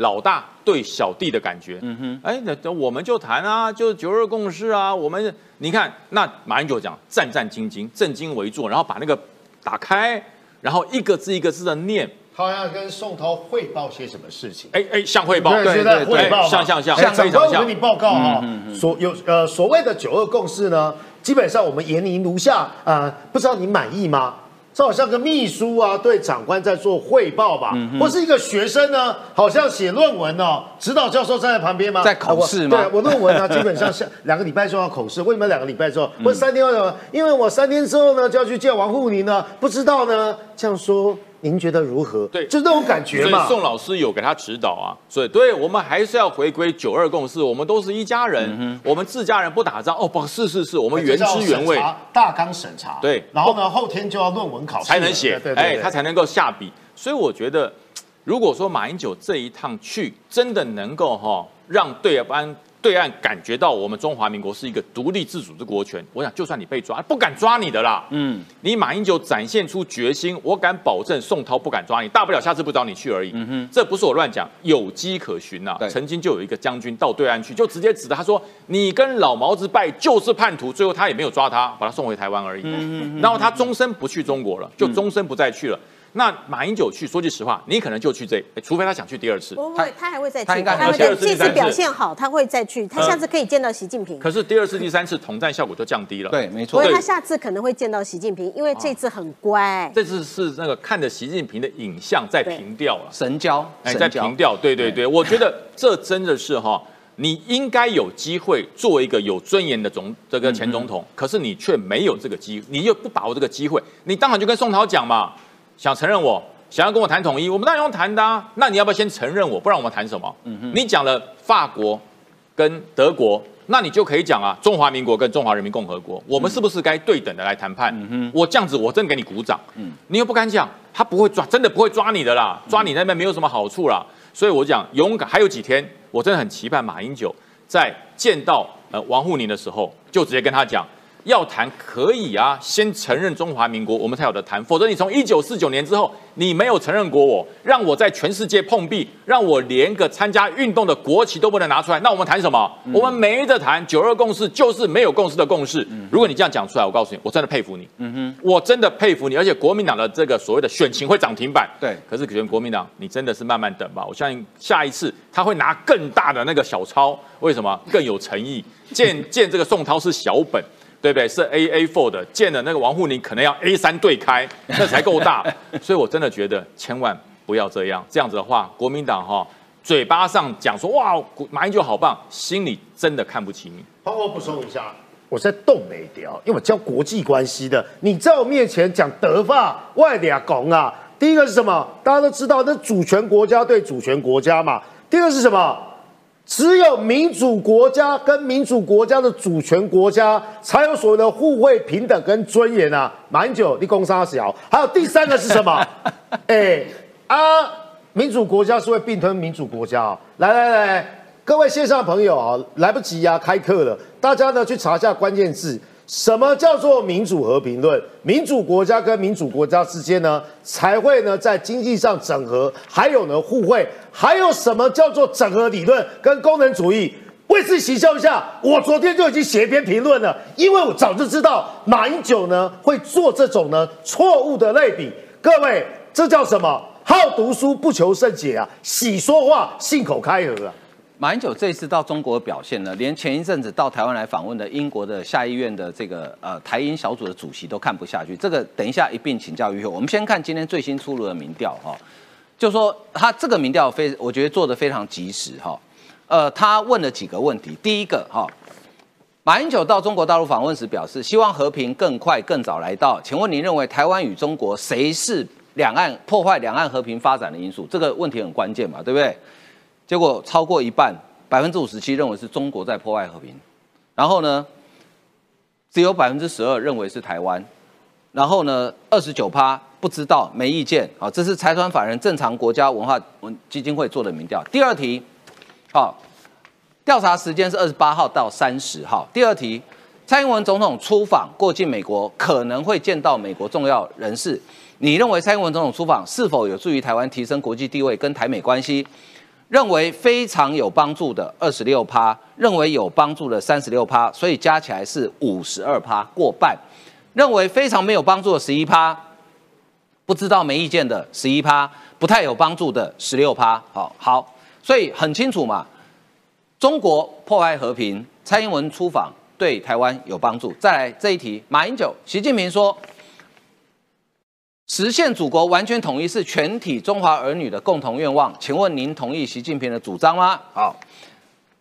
老大对小弟的感觉，嗯哼，哎，那那我们就谈啊，就是九二共识啊，我们你看，那马英九讲战战兢兢，正襟危坐，然后把那个打开，然后一个字一个字的念，他要跟宋涛汇报些什么事情？哎哎，像汇报，对对对，像像像，非常像。我跟你报告啊，所有呃所谓的九二共识呢，基本上我们严宁如下啊，不知道你满意吗？这好像个秘书啊，对长官在做汇报吧？或是一个学生呢，好像写论文哦，指导教授站在旁边吗？在考试吗？对，我论文呢，基本上是两个礼拜之后要考试。为什么两个礼拜之后？或者三天后？因为我三天之后呢就要去见王沪宁呢，不知道呢，这样说。您觉得如何？对，就是那种感觉嘛。宋老师有给他指导啊，所以对我们还是要回归九二共识，我们都是一家人，我们自家人不打仗。哦，不是是是，我们原汁原味。大纲审查。对，然后呢，后天就要论文考试才能写，哎，他才能够下笔。所以我觉得，如果说马英九这一趟去，真的能够哈让对方。对岸感觉到我们中华民国是一个独立自主的国权，我想就算你被抓，不敢抓你的啦。嗯，你马英九展现出决心，我敢保证宋涛不敢抓你，大不了下次不找你去而已。嗯哼，这不是我乱讲，有迹可循呐。曾经就有一个将军到对岸去，就直接指着他说：“你跟老毛子拜就是叛徒。”最后他也没有抓他，把他送回台湾而已。嗯然后他终身不去中国了，就终身不再去了。那马英九去，说句实话，你可能就去这，除非他想去第二次。不会，他还会再去。他应该会再这次表现好，他会再去。他下次可以见到习近平。可是第二次、第三次统战效果就降低了。对，没错。所以他下次可能会见到习近平，因为这次很乖。这次是那个看着习近平的影像在平调了，神交，哎，在平调。对对对，我觉得这真的是哈，你应该有机会做一个有尊严的总这个前总统，可是你却没有这个机，你又不把握这个机会，你当然就跟宋涛讲嘛，想承认我。想要跟我谈统一，我们当然用谈的啊。那你要不要先承认我？不然我们谈什么？你讲了法国跟德国，那你就可以讲啊，中华民国跟中华人民共和国，我们是不是该对等的来谈判？我这样子，我真给你鼓掌。你又不敢讲，他不会抓，真的不会抓你的啦，抓你那边没有什么好处啦。所以我讲勇敢，还有几天，我真的很期盼马英九在见到呃王沪宁的时候，就直接跟他讲。要谈可以啊，先承认中华民国，我们才有的谈。否则你从一九四九年之后，你没有承认过我，让我在全世界碰壁，让我连个参加运动的国旗都不能拿出来，那我们谈什么？我们没得谈。九二共识就是没有共识的共识。如果你这样讲出来，我告诉你，我真的佩服你。嗯哼，我真的佩服你。而且国民党的这个所谓的选情会涨停板。对，可是选国民党，你真的是慢慢等吧。我相信下一次他会拿更大的那个小抄，为什么更有诚意？见见这个宋涛是小本。对不对？是 A A four 的，见了那个王沪宁可能要 A 三对开，那才够大。所以我真的觉得千万不要这样，这样子的话，国民党哈嘴巴上讲说哇马英九好棒，心里真的看不起你。好，我补充一下，我在动没掉，因为我教国际关系的，你在我面前讲德法外俩讲啊。第一个是什么？大家都知道，那主权国家对主权国家嘛。第二个是什么？只有民主国家跟民主国家的主权国家才有所谓的互惠、平等跟尊严啊！蛮久立功沙小，还有第三个是什么？哎啊，民主国家是会并吞民主国家啊！来来来，各位线上朋友啊，来不及呀，开课了，大家呢去查一下关键字。什么叫做民主和平论？民主国家跟民主国家之间呢，才会呢在经济上整合，还有呢互惠，还有什么叫做整合理论跟功能主义？为此洗笑一下，我昨天就已经写一篇评论了，因为我早就知道马英九呢会做这种呢错误的类比。各位，这叫什么？好读书不求甚解啊，喜说话信口开河啊。马英九这次到中国的表现呢，连前一阵子到台湾来访问的英国的下议院的这个呃台英小组的主席都看不下去。这个等一下一并请教于后。我们先看今天最新出炉的民调哈，就说他这个民调非我觉得做的非常及时哈。呃，他问了几个问题，第一个哈，马英九到中国大陆访问时表示希望和平更快更早来到，请问您认为台湾与中国谁是两岸破坏两岸和平发展的因素？这个问题很关键嘛，对不对？结果超过一半，百分之五十七认为是中国在破坏和平，然后呢，只有百分之十二认为是台湾，然后呢，二十九趴不知道没意见。好，这是财团法人正常国家文化文基金会做的民调。第二题，好，调查时间是二十八号到三十号。第二题，蔡英文总统出访过境美国，可能会见到美国重要人士。你认为蔡英文总统出访是否有助于台湾提升国际地位跟台美关系？认为非常有帮助的二十六趴，认为有帮助的三十六趴，所以加起来是五十二趴，过半。认为非常没有帮助的十一趴，不知道没意见的十一趴，不太有帮助的十六趴。好好，所以很清楚嘛。中国破坏和平，蔡英文出访对台湾有帮助。再来这一题，马英九、习近平说。实现祖国完全统一是全体中华儿女的共同愿望。请问您同意习近平的主张吗？好，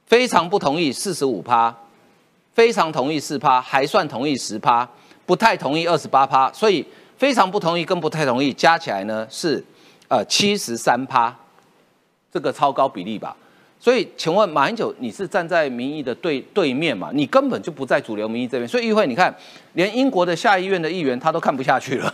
非常不同意四十五趴，非常同意四趴，还算同意十趴，不太同意二十八趴。所以非常不同意跟不太同意加起来呢是呃七十三趴，这个超高比例吧。所以请问马英九，你是站在民意的对对面嘛？你根本就不在主流民意这边。所以议会你看，连英国的下议院的议员他都看不下去了。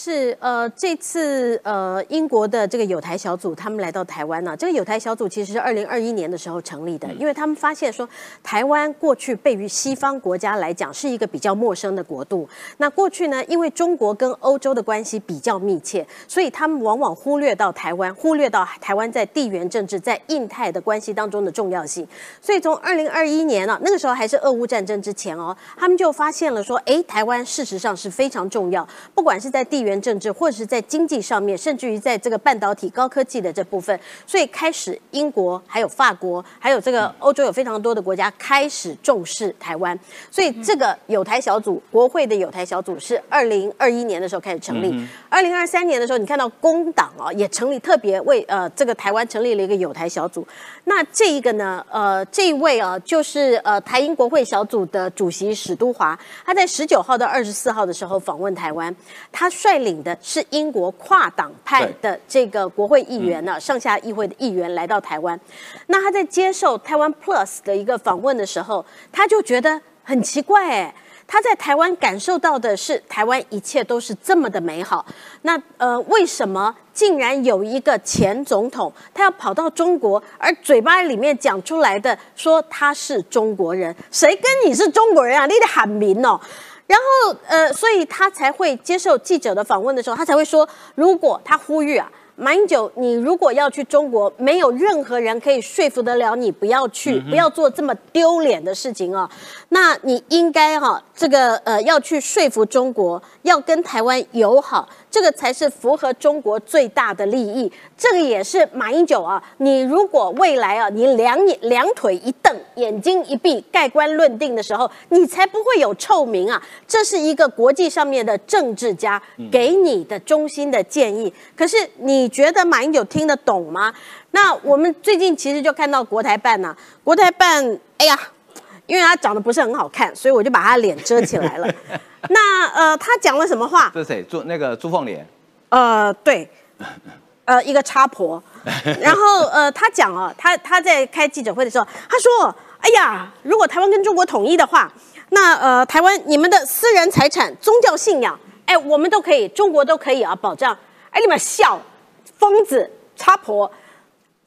是呃，这次呃，英国的这个友台小组他们来到台湾呢。这个友台小组其实是二零二一年的时候成立的，因为他们发现说，台湾过去被于西方国家来讲是一个比较陌生的国度。那过去呢，因为中国跟欧洲的关系比较密切，所以他们往往忽略到台湾，忽略到台湾在地缘政治、在印太的关系当中的重要性。所以从二零二一年呢，那个时候还是俄乌战争之前哦，他们就发现了说，哎，台湾事实上是非常重要，不管是在地缘。政治或者是在经济上面，甚至于在这个半导体、高科技的这部分，所以开始英国、还有法国、还有这个欧洲有非常多的国家开始重视台湾。所以这个有台小组，国会的有台小组是二零二一年的时候开始成立。二零二三年的时候，你看到工党啊也成立，特别为呃这个台湾成立了一个有台小组。那这一个呢，呃这一位啊就是呃台英国会小组的主席史都华，他在十九号到二十四号的时候访问台湾，他率。领的是英国跨党派的这个国会议员呢，上下议会的议员来到台湾。那他在接受台湾 Plus 的一个访问的时候，他就觉得很奇怪，哎，他在台湾感受到的是台湾一切都是这么的美好。那呃，为什么竟然有一个前总统他要跑到中国，而嘴巴里面讲出来的说他是中国人？谁跟你是中国人啊？你得喊名哦。然后呃，所以他才会接受记者的访问的时候，他才会说，如果他呼吁啊。马英九，你如果要去中国，没有任何人可以说服得了你不要去，不要做这么丢脸的事情啊！那你应该哈，这个呃要去说服中国，要跟台湾友好。这个才是符合中国最大的利益，这个也是马英九啊。你如果未来啊，你两眼两腿一瞪，眼睛一闭，盖棺论定的时候，你才不会有臭名啊。这是一个国际上面的政治家给你的衷心的建议。可是你觉得马英九听得懂吗？那我们最近其实就看到国台办呐，国台办，哎呀，因为他长得不是很好看，所以我就把他脸遮起来了。那呃，他讲了什么话？这是谁？朱那个朱凤莲。呃，对，呃，一个插婆。然后呃，他讲啊，他他在开记者会的时候，他说：“哎呀，如果台湾跟中国统一的话，那呃，台湾你们的私人财产、宗教信仰，哎，我们都可以，中国都可以啊，保障。哎，你们笑，疯子，插婆。”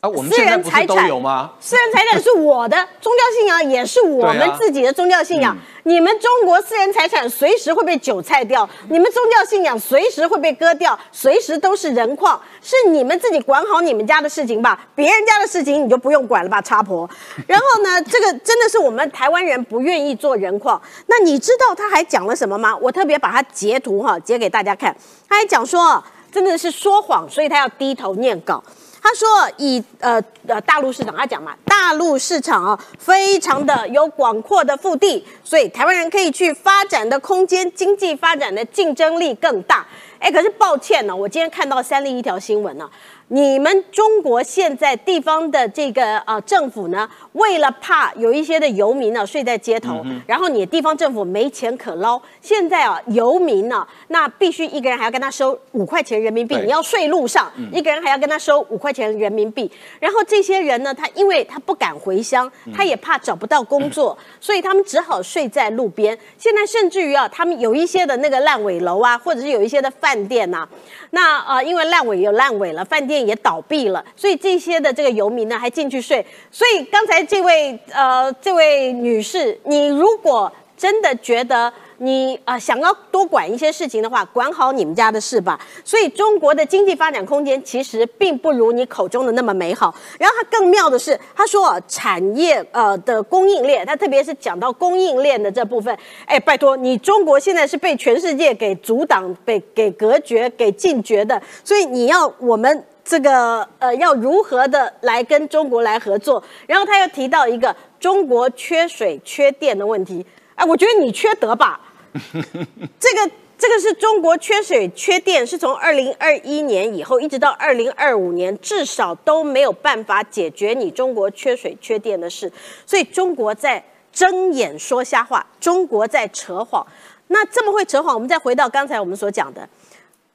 啊，我们私人财产都有吗？私人财产是我的，宗教信仰也是我们自己的宗教信仰。你们中国私人财产随时会被韭菜掉，你们宗教信仰随时会被割掉，随时都是人矿，是你们自己管好你们家的事情吧，别人家的事情你就不用管了吧，插婆。然后呢，这个真的是我们台湾人不愿意做人矿。那你知道他还讲了什么吗？我特别把他截图哈截给大家看，他还讲说，真的是说谎，所以他要低头念稿。他说：“以呃呃大陆市场，他讲嘛，大陆市场啊，非常的有广阔的腹地，所以台湾人可以去发展的空间，经济发展的竞争力更大。哎，可是抱歉呢，我今天看到三立一条新闻呢。”你们中国现在地方的这个呃政府呢，为了怕有一些的游民呢睡在街头，然后你地方政府没钱可捞，现在啊游民呢，那必须一个人还要跟他收五块钱人民币，你要睡路上，一个人还要跟他收五块钱人民币，然后这些人呢，他因为他不敢回乡，他也怕找不到工作，所以他们只好睡在路边。现在甚至于啊，他们有一些的那个烂尾楼啊，或者是有一些的饭店呐，那呃因为烂尾有烂尾了，饭店。也倒闭了，所以这些的这个游民呢还进去睡。所以刚才这位呃这位女士，你如果真的觉得你啊想要多管一些事情的话，管好你们家的事吧。所以中国的经济发展空间其实并不如你口中的那么美好。然后他更妙的是，他说产业呃的供应链，他特别是讲到供应链的这部分，哎，拜托你中国现在是被全世界给阻挡、被给隔绝、给禁绝的，所以你要我们。这个呃，要如何的来跟中国来合作？然后他又提到一个中国缺水、缺电的问题。哎，我觉得你缺德吧？这个这个是中国缺水、缺电，是从二零二一年以后一直到二零二五年，至少都没有办法解决你中国缺水、缺电的事。所以中国在睁眼说瞎话，中国在扯谎。那这么会扯谎，我们再回到刚才我们所讲的。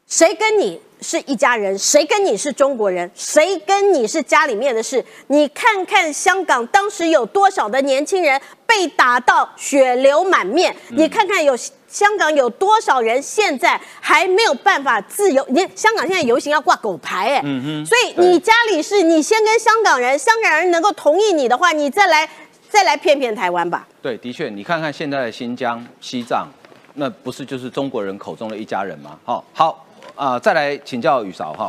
谁跟你是一家人？谁跟你是中国人？谁跟你是家里面的事？你看看香港当时有多少的年轻人被打到血流满面？你看看有香港有多少人现在还没有办法自由？你香港现在游行要挂狗牌，哎，嗯所以你家里是你先跟香港人，香港人能够同意你的话，你再来再来骗骗台湾吧。对，的确，你看看现在的新疆、西藏，那不是就是中国人口中的一家人吗？好，好。啊，再来请教宇韶哈，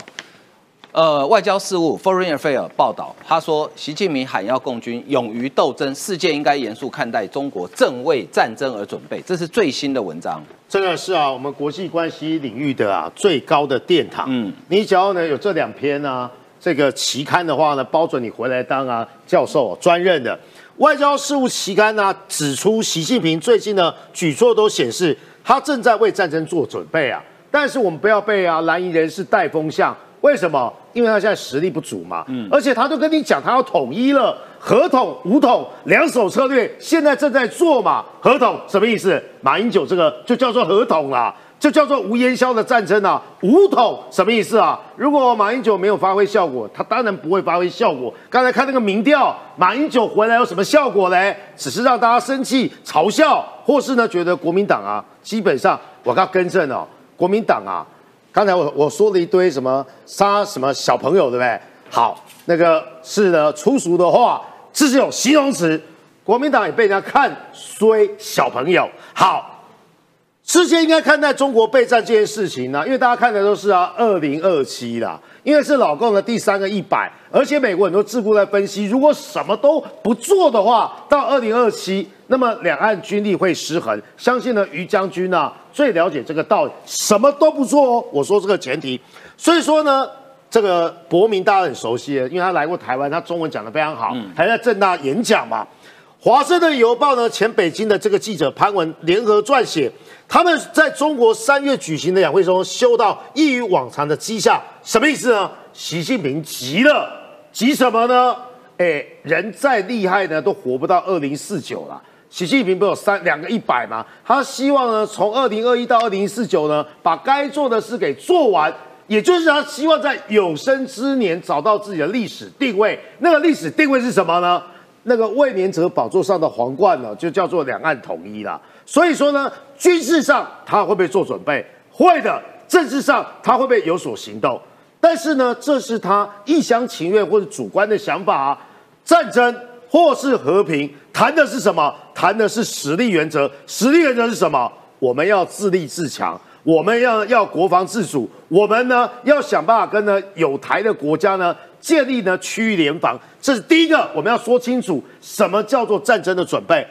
呃，外交事务 （Foreign Affairs） 报道，他说，习近平喊要共军，勇于斗争，世界应该严肃看待中国正为战争而准备。这是最新的文章，这个是啊，我们国际关系领域的啊最高的殿堂。嗯，你只要呢有这两篇啊这个期刊的话呢，包准你回来当啊教授专任的。外交事务期刊呢指出，习近平最近呢举措都显示，他正在为战争做准备啊。但是我们不要被啊蓝营人士带风向，为什么？因为他现在实力不足嘛，嗯，而且他都跟你讲他要统一了，合统、武统两手策略，现在正在做嘛。合统什么意思？马英九这个就叫做合统啦。就叫做无烟硝的战争啊，武统什么意思啊？如果马英九没有发挥效果，他当然不会发挥效果。刚才看那个民调，马英九回来有什么效果嘞？只是让大家生气、嘲笑，或是呢觉得国民党啊，基本上我要更正哦，国民党啊，刚才我我说了一堆什么杀什么小朋友，对不对？好，那个是呢粗俗的话，这是有形容词，国民党也被人家看衰小朋友。好。世界应该看待中国备战这件事情呢，因为大家看的都是啊，二零二七啦，因为是老共的第三个一百，而且美国很多智库在分析，如果什么都不做的话，到二零二七，那么两岸军力会失衡。相信呢，于将军呢最了解这个道理，什么都不做哦。我说这个前提，所以说呢，这个伯明大家很熟悉，因为他来过台湾，他中文讲得非常好，还在正大演讲嘛。华盛顿邮报呢，前北京的这个记者潘文联合撰写。他们在中国三月举行的两会中，修到异于往常的绩效，什么意思呢？习近平急了，急什么呢？哎，人再厉害呢，都活不到二零四九了。习近平不有三两个一百吗？他希望呢，从二零二一到二零四九呢，把该做的事给做完，也就是他希望在有生之年找到自己的历史定位。那个历史定位是什么呢？那个卫冕者宝座上的皇冠呢，就叫做两岸统一了。所以说呢，军事上他会不会做准备？会的。政治上他会不会有所行动？但是呢，这是他一厢情愿或者主观的想法啊。战争或是和平，谈的是什么？谈的是实力原则。实力原则是什么？我们要自立自强，我们要要国防自主，我们呢要想办法跟呢有台的国家呢建立呢区域联防。这是第一个，我们要说清楚什么叫做战争的准备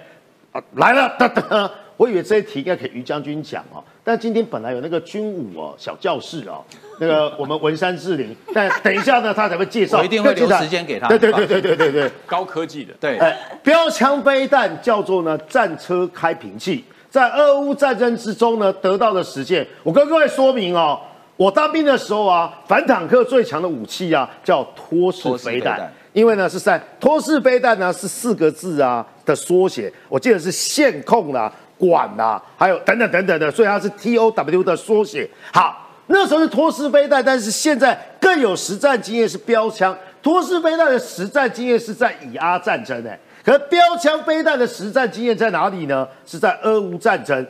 啊！来了，噔噔。我以为这些题应该给于将军讲哦，但今天本来有那个军武哦小教室哦，那个我们文山志玲，但等一下呢他才会介绍，我一定会留时间给他。对对对对对对对，高科技的，对，标枪飞弹叫做呢战车开瓶器，在俄乌战争之中呢得到的实践，我跟各位说明哦，我当兵的时候啊，反坦克最强的武器啊叫托式飞弹。因为呢是在托式飞弹呢是四个字啊的缩写，我记得是线控啦、管呐，还有等等等等的，所以它是 T O W 的缩写。好，那时候是托式飞弹，但是现在更有实战经验是标枪。托式飞弹的实战经验是在以阿战争诶，可是标枪飞弹的实战经验在哪里呢？是在俄乌战争，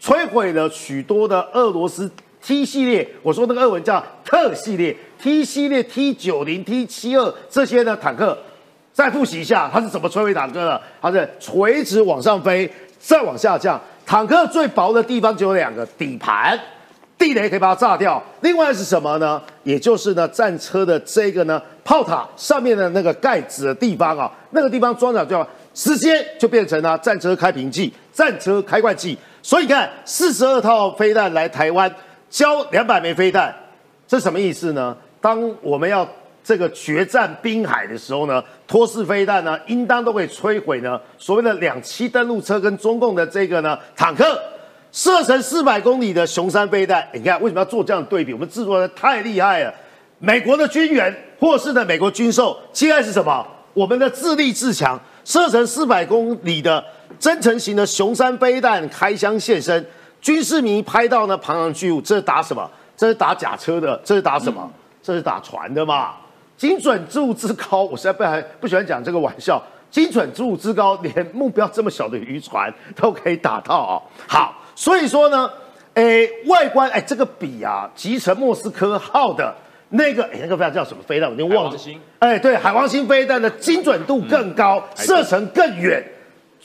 摧毁了许多的俄罗斯 T 系列，我说那个俄文叫特系列。T 系列 T 九零 T 七二这些呢坦克，再复习一下，它是怎么摧毁坦克的？它是垂直往上飞，再往下降。坦克最薄的地方就有两个底盘，地雷可以把它炸掉。另外是什么呢？也就是呢战车的这个呢炮塔上面的那个盖子的地方啊，那个地方装甲就直接就变成了战车开瓶器、战车开罐器。所以你看，四十二套飞弹来台湾，交两百枚飞弹，这什么意思呢？当我们要这个决战滨海的时候呢，托式飞弹呢，应当都会摧毁呢所谓的两栖登陆车跟中共的这个呢坦克，射程四百公里的雄三飞弹。你看为什么要做这样对比？我们制作的太厉害了。美国的军援或是呢美国军售，期待是什么？我们的自立自强，射程四百公里的增程型的雄三飞弹开箱现身，军事迷拍到呢庞然巨物，这是打什么？这是打假车的，这是打什么？这是打船的嘛？精准之物之高，我实在不还不喜欢讲这个玩笑。精准之物之高，连目标这么小的渔船都可以打到啊！好，所以说呢，诶，外观诶，这个比啊，集成莫斯科号的那个诶，那个飞弹叫什么飞弹？我已经忘了。哎，对，海王星飞弹的精准度更高，射程更远。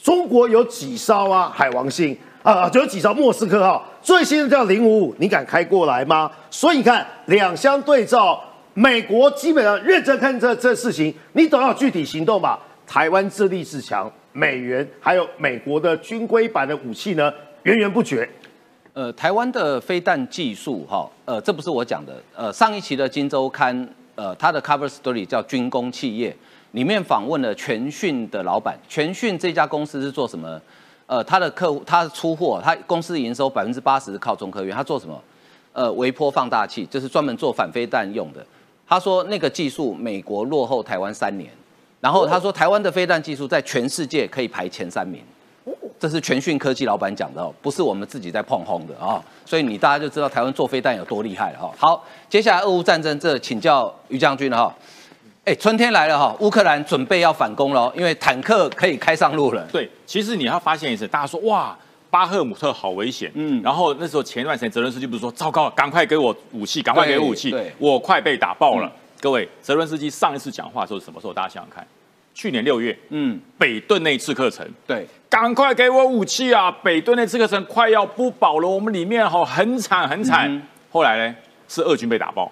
中国有几艘啊？海王星啊，就有几艘莫斯科号。最新的叫零五五，你敢开过来吗？所以你看两相对照，美国基本上认真看这这事情，你总要具体行动吧。台湾自立自强，美元还有美国的军规版的武器呢，源源不绝。呃，台湾的飞弹技术，哈，呃，这不是我讲的。呃，上一期的《金周刊》，呃，它的 cover story 叫军工企业，里面访问了全讯的老板。全讯这家公司是做什么？呃，他的客户，他出货，他公司营收百分之八十是靠中科院。他做什么？呃，微波放大器，就是专门做反飞弹用的。他说那个技术美国落后台湾三年，然后他说台湾的飞弹技术在全世界可以排前三名。这是全讯科技老板讲的哦，不是我们自己在碰轰的啊，所以你大家就知道台湾做飞弹有多厉害了哈。好，接下来俄乌战争，这请教于将军了哈。哎，春天来了哈，乌克兰准备要反攻了，因为坦克可以开上路了。对，其实你要发现一次，大家说哇，巴赫姆特好危险，嗯，然后那时候前一段时间泽伦斯基不是说糟糕，赶快给我武器，赶快给我武器，我快被打爆了。各位，泽伦斯基上一次讲话的时候是什么时候？大家想想看，去年六月，嗯，北顿那次课程，对，赶快给我武器啊！北顿那次课程快要不保了，我们里面哈很惨很惨。后来呢，是俄军被打爆。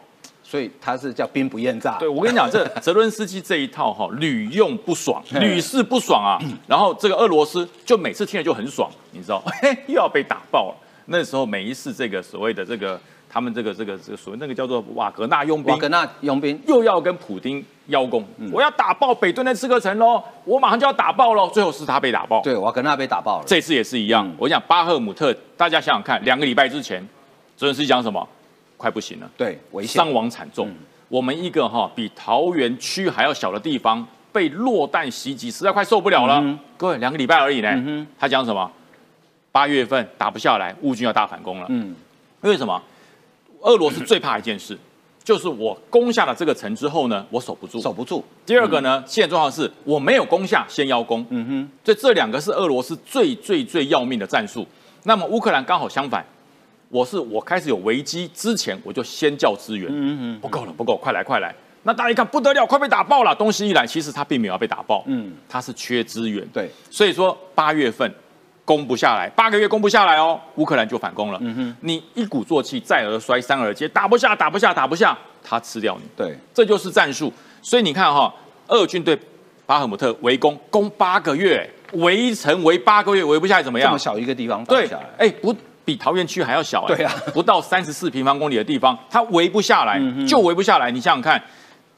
所以他是叫兵不厌诈。对我跟你讲，这 泽伦斯基这一套哈，屡用不爽，屡试不爽啊。然后这个俄罗斯就每次听了就很爽，你知道，又要被打爆了。那时候每一次这个所谓的这个他们这个这个这个所谓那个叫做瓦格纳佣兵，瓦格纳佣兵又要跟普丁邀功，我要打爆北顿的刺客城喽，我马上就要打爆喽。最后是他被打爆，对，瓦格纳被打爆了。这次也是一样。我讲巴赫姆特，大家想想看，两个礼拜之前，泽伦斯基讲什么？快不行了，对，危险，伤亡惨重。我们一个哈比桃园区还要小的地方被落弹袭击，实在快受不了了。各位，两个礼拜而已呢。他讲什么？八月份打不下来，乌军要大反攻了。嗯，为什么？俄罗斯最怕一件事，就是我攻下了这个城之后呢，我守不住，守不住。第二个呢，现在状况是我没有攻下，先邀功。嗯哼，所以这两个是俄罗斯最最最要命的战术。那么乌克兰刚好相反。我是我开始有危机之前，我就先叫支援，嗯嗯，不够了，不够，快来快来！那大家一看不得了，快被打爆了！东西一来，其实他并没有要被打爆，嗯，他是缺资源，对，所以说八月份攻不下来，八个月攻不下来哦，乌克兰就反攻了，嗯哼，你一鼓作气，再而衰，三而竭，打不下，打不下，打不下，他吃掉你，对，这就是战术。所以你看哈，俄军对巴赫姆特围攻，攻八个月，围城围八个月，围不下来怎么样？这么小一个地方对，哎，不。比桃园区还要小，对啊，不到三十四平方公里的地方，它围不下来，就围不下来。你想想看，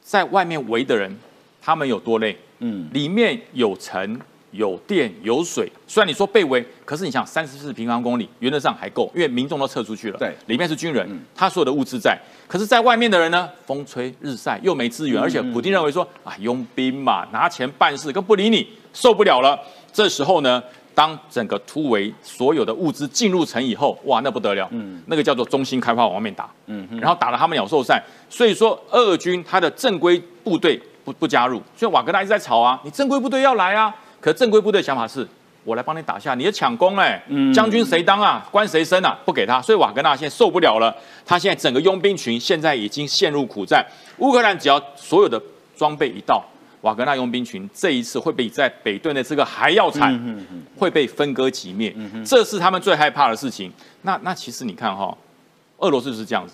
在外面围的人，他们有多累？嗯，里面有城、有电、有水。虽然你说被围，可是你想，三十四平方公里，原则上还够，因为民众都撤出去了。对，里面是军人，他所有的物资在。可是，在外面的人呢，风吹日晒，又没资源，而且普京认为说啊，佣兵嘛，拿钱办事，更不理你，受不了了。这时候呢？当整个突围所有的物资进入城以后，哇，那不得了，嗯，那个叫做中心开发往外面打，嗯，然后打了他们鸟兽散，所以说俄军他的正规部队不不加入，所以瓦格纳一直在吵啊，你正规部队要来啊，可正规部队想法是，我来帮你打下，你的抢攻哎，将军谁当啊，官谁升啊，不给他，所以瓦格纳现在受不了了，他现在整个佣兵群现在已经陷入苦战，乌克兰只要所有的装备一到。瓦格纳佣兵群这一次会比在北顿的这个还要惨，会被分割击灭，这是他们最害怕的事情。那那其实你看哈，俄罗斯就是这样子，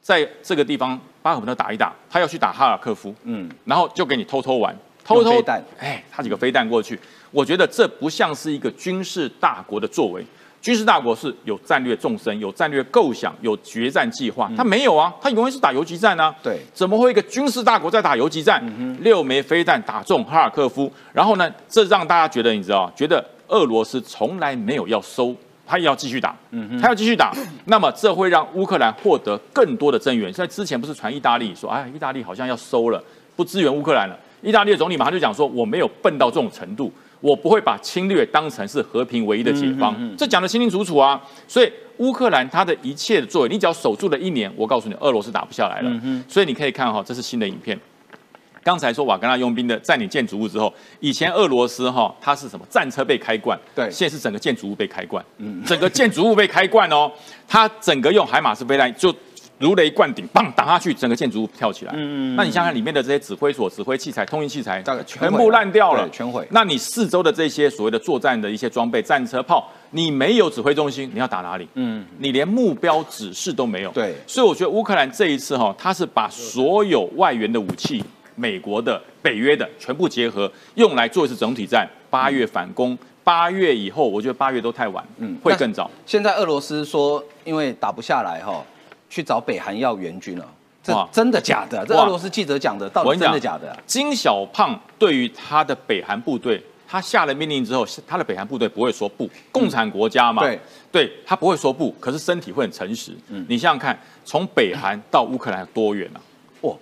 在这个地方巴赫姆特打一打，他要去打哈尔科夫，嗯，然后就给你偷偷玩，偷偷弹，哎，他几个飞弹过去，我觉得这不像是一个军事大国的作为。军事大国是有战略纵深、有战略构想、有决战计划，他没有啊，他永远是打游击战啊。对，怎么会一个军事大国在打游击战？六枚飞弹打中哈尔科夫，然后呢，这让大家觉得，你知道，觉得俄罗斯从来没有要收，他也要继续打，他要继续打。那么这会让乌克兰获得更多的增援。在之前不是传意大利说，哎，意大利好像要收了，不支援乌克兰了。意大利的总理马上就讲说，我没有笨到这种程度。我不会把侵略当成是和平唯一的解放，这讲得清清楚楚啊！所以乌克兰他的一切的作为，你只要守住了一年，我告诉你，俄罗斯打不下来了。所以你可以看哈，这是新的影片。刚才说瓦格纳佣兵的占领建筑物之后，以前俄罗斯哈它是什么战车被开罐，对，现在是整个建筑物被开罐，嗯，整个建筑物被开罐哦，它整个用海马斯飞弹就。如雷贯顶，棒打下去，整个建筑物跳起来。嗯那你想想里面的这些指挥所、指挥器材、通讯器材，大概全部烂掉了，全毁。那你四周的这些所谓的作战的一些装备、战车、炮，你没有指挥中心，你要打哪里？嗯，你连目标指示都没有。对。所以我觉得乌克兰这一次哈，他是把所有外援的武器、美国的、北约的全部结合，用来做一次整体战。八月反攻，八月以后，我觉得八月都太晚，嗯，会更早。现在俄罗斯说，因为打不下来哈。去找北韩要援军了，这真的假的？这俄罗斯记者讲的，到底真的假的？金小胖对于他的北韩部队，他下了命令之后，他的北韩部队不会说不，共产国家嘛，对，对他不会说不，可是身体会很诚实。嗯，你想想看，从北韩到乌克兰多远啊？哇，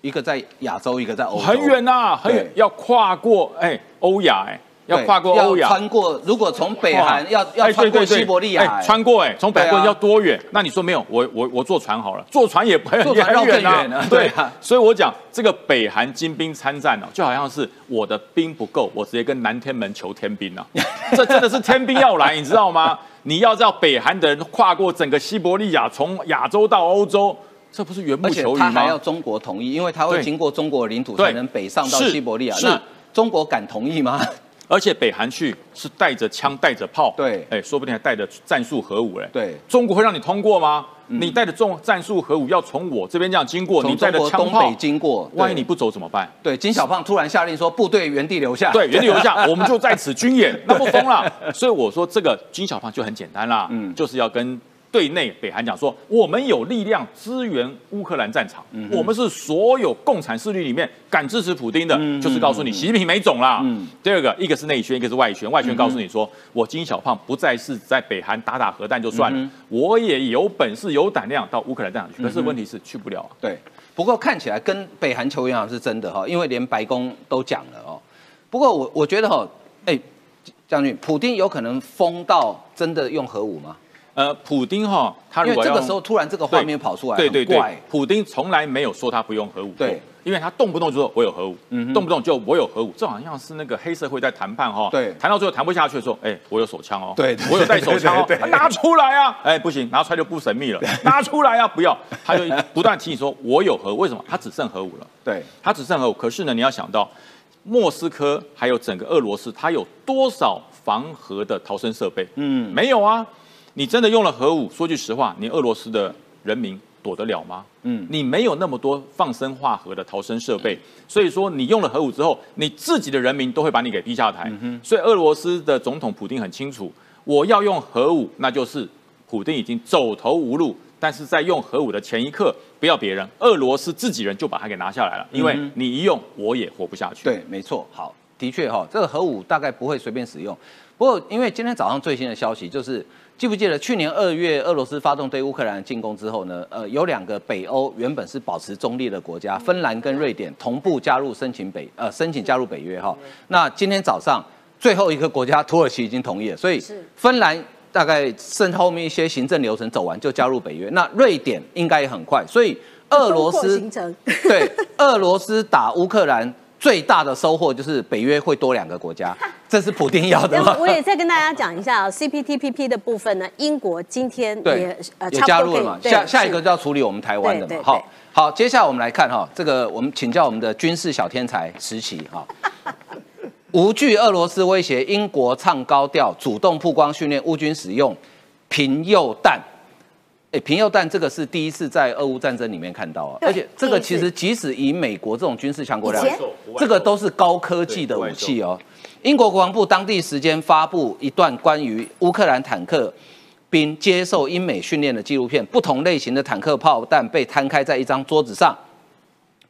一个在亚洲，一个在欧，很远呐，很远，要跨过哎欧亚哎，要跨过欧亚，穿过。如果从北韩要要穿过西伯利亚，穿过哎，从北韩要多远？那你说没有？我我我坐船好了，坐船也不很远啊。对啊，所以我讲这个北韩精兵参战呢，就好像是我的兵不够，我直接跟南天门求天兵啊。这真的是天兵要来，你知道吗？你要叫北韩的人跨过整个西伯利亚，从亚洲到欧洲，这不是缘木求鱼吗？他还要中国同意，因为他会经过中国领土才能北上到西伯利亚。那中国敢同意吗？而且北韩去是带着枪带着炮，对，哎，说不定还带着战术核武嘞。对，中国会让你通过吗？你带着重战术核武要从我这边这样经过，你带着枪炮经过，万一你不走怎么办？对，金小胖突然下令说部队原地留下，对，原地留下，我们就在此军演，那不疯了？所以我说这个金小胖就很简单啦，嗯，就是要跟。对内，北韩讲说，我们有力量支援乌克兰战场，我们是所有共产势力里面敢支持普京的，就是告诉你，习近平没种啦。第二个，一个是内宣，一个是外宣。外宣告诉你说，我金小胖不再是在北韩打打核弹就算了，我也有本事、有胆量到乌克兰战场去。可是问题是去不了。对，不过看起来跟北韩球员好像是真的哈，因为连白宫都讲了哦。不过我我觉得哈，哎，将军，普京有可能疯到真的用核武吗？呃，普丁哈，他如果这个时候突然这个画面跑出来，对对对，普丁从来没有说他不用核武，对，因为他动不动就说我有核武，嗯，动不动就我有核武，这好像是那个黑社会在谈判哈，对，谈到最后谈不下去的时候，哎，我有手枪哦，对，我有带手枪哦，拿出来啊，哎，不行，拿出来就不神秘了，拿出来啊，不要，他就不断提醒说我有核，为什么？他只剩核武了，对，他只剩核武，可是呢，你要想到莫斯科还有整个俄罗斯，它有多少防核的逃生设备？嗯，没有啊。你真的用了核武？说句实话，你俄罗斯的人民躲得了吗？嗯，你没有那么多放生化核的逃生设备，所以说你用了核武之后，你自己的人民都会把你给逼下台。所以俄罗斯的总统普京很清楚，我要用核武，那就是普京已经走投无路。但是在用核武的前一刻，不要别人，俄罗斯自己人就把它给拿下来了，因为你一用，我也活不下去。对，没错。好，的确哈，这个核武大概不会随便使用。不过，因为今天早上最新的消息就是。记不记得去年二月俄罗斯发动对乌克兰进攻之后呢？呃，有两个北欧原本是保持中立的国家，芬兰跟瑞典同步加入申请北呃申请加入北约哈。那今天早上最后一个国家土耳其已经同意了，所以芬兰大概剩后面一些行政流程走完就加入北约。那瑞典应该也很快，所以俄罗斯对俄罗斯打乌克兰。最大的收获就是北约会多两个国家，这是普丁要的吗？我也再跟大家讲一下啊 CPTPP 的部分呢，英国今天也呃也加入了嘛，下下一个就要处理我们台湾的嘛。好，好，接下来我们来看哈，这个我们请教我们的军事小天才石奇哈，无惧俄罗斯威胁，英国唱高调，主动曝光训练乌军使用平铀弹。哎，平铀弹这个是第一次在俄乌战争里面看到啊，而且这个其实即使以美国这种军事强国来说，这个都是高科技的武器哦。英国国防部当地时间发布一段关于乌克兰坦克兵接受英美训练的纪录片，不同类型的坦克炮弹被摊开在一张桌子上，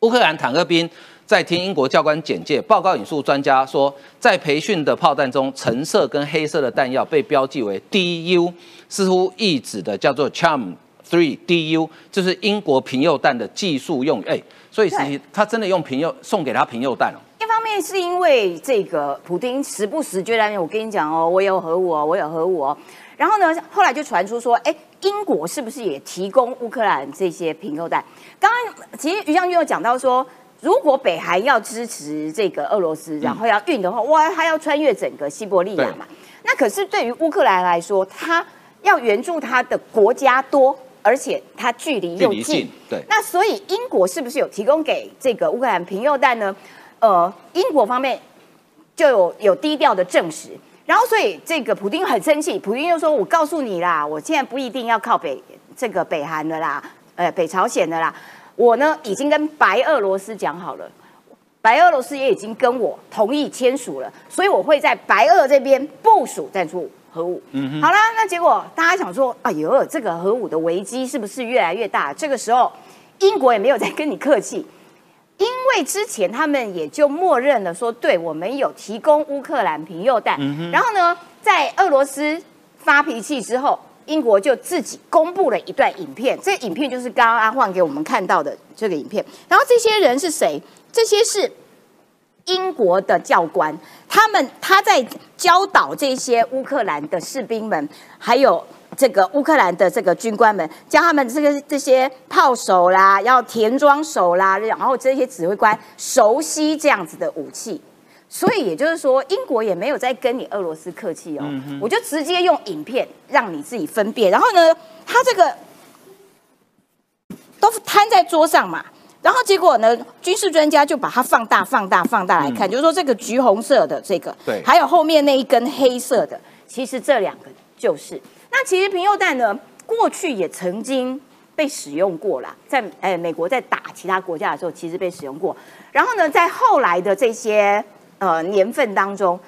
乌克兰坦克兵在听英国教官简介报告，引述专家说，在培训的炮弹中，橙色跟黑色的弹药被标记为 DU。似乎意指的叫做 Charm Three DU，就是英国平铀弹的技术用语。所以实际他真的用平铀送给他平铀弹哦。一方面是因为这个普丁时不时就在我跟你讲哦，我有核武哦，我有核武哦。然后呢，后来就传出说，哎，英国是不是也提供乌克兰这些平铀弹？刚刚其实于将军有讲到说，如果北韩要支持这个俄罗斯，然后要运的话，哇，他要穿越整个西伯利亚嘛。那可是对于乌克兰来说，他要援助他的国家多，而且他距离又近，对。那所以英国是不是有提供给这个乌克兰平铀弹呢？呃，英国方面就有有低调的证实。然后所以这个普京很生气，普京又说：“我告诉你啦，我现在不一定要靠北这个北韩的啦，呃，北朝鲜的啦，我呢已经跟白俄罗斯讲好了，白俄罗斯也已经跟我同意签署了，所以我会在白俄这边部署战术。”核武，嗯，好啦，那结果大家想说，哎呦，这个核武的危机是不是越来越大？这个时候，英国也没有再跟你客气，因为之前他们也就默认了说，对我们有提供乌克兰平铀弹，然后呢，在俄罗斯发脾气之后，英国就自己公布了一段影片，这影片就是刚刚阿焕给我们看到的这个影片。然后这些人是谁？这些是英国的教官，他们他在教导这些乌克兰的士兵们，还有这个乌克兰的这个军官们，教他们这个这些炮手啦，要填装手啦，然后这些指挥官熟悉这样子的武器。所以也就是说，英国也没有在跟你俄罗斯客气哦，我就直接用影片让你自己分辨。然后呢，他这个都摊在桌上嘛。然后结果呢？军事专家就把它放大、放大、放大来看，就是说这个橘红色的这个，对，还有后面那一根黑色的，其实这两个就是。那其实平铀弹呢，过去也曾经被使用过啦，在诶美国在打其他国家的时候，其实被使用过。然后呢，在后来的这些呃年份当中。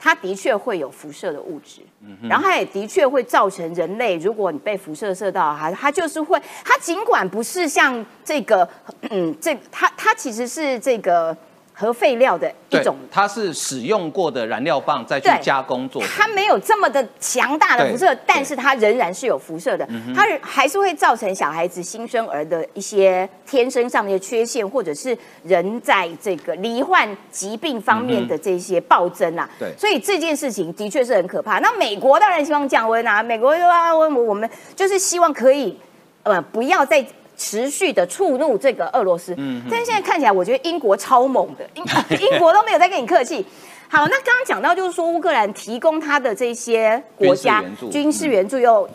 它的确会有辐射的物质，然后它也的确会造成人类，如果你被辐射射到，它它就是会，它尽管不是像这个，嗯，这它它其实是这个。核废料的一种，它是使用过的燃料棒再去加工做，它没有这么的强大的辐射，但是它仍然是有辐射的，它还是会造成小孩子新生儿的一些天生上面的缺陷，或者是人在这个罹患疾病方面的这些暴增啊。对，所以这件事情的确是很可怕。那美国当然希望降温啊，美国说啊，我我们就是希望可以，呃，不要再。持续的触怒这个俄罗斯，嗯但是现在看起来，我觉得英国超猛的，英 英国都没有在跟你客气。好，那刚刚讲到就是说，乌克兰提供他的这些国家军事援助又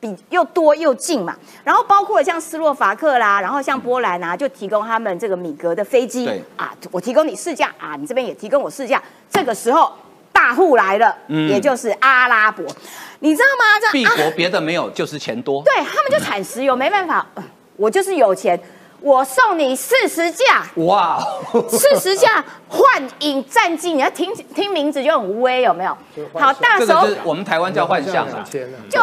比又多又近嘛，然后包括像斯洛伐克啦，然后像波兰啊，就提供他们这个米格的飞机啊，我提供你试驾啊，你这边也提供我试驾。这个时候大户来了，也就是阿拉伯，你知道吗？这帝国别的没有，就是钱多，对他们就产石油，没办法。我就是有钱，我送你四十架哇，四十架幻影战机，你要听听名字就很威，有没有？好，大手我们台湾叫幻象啊，就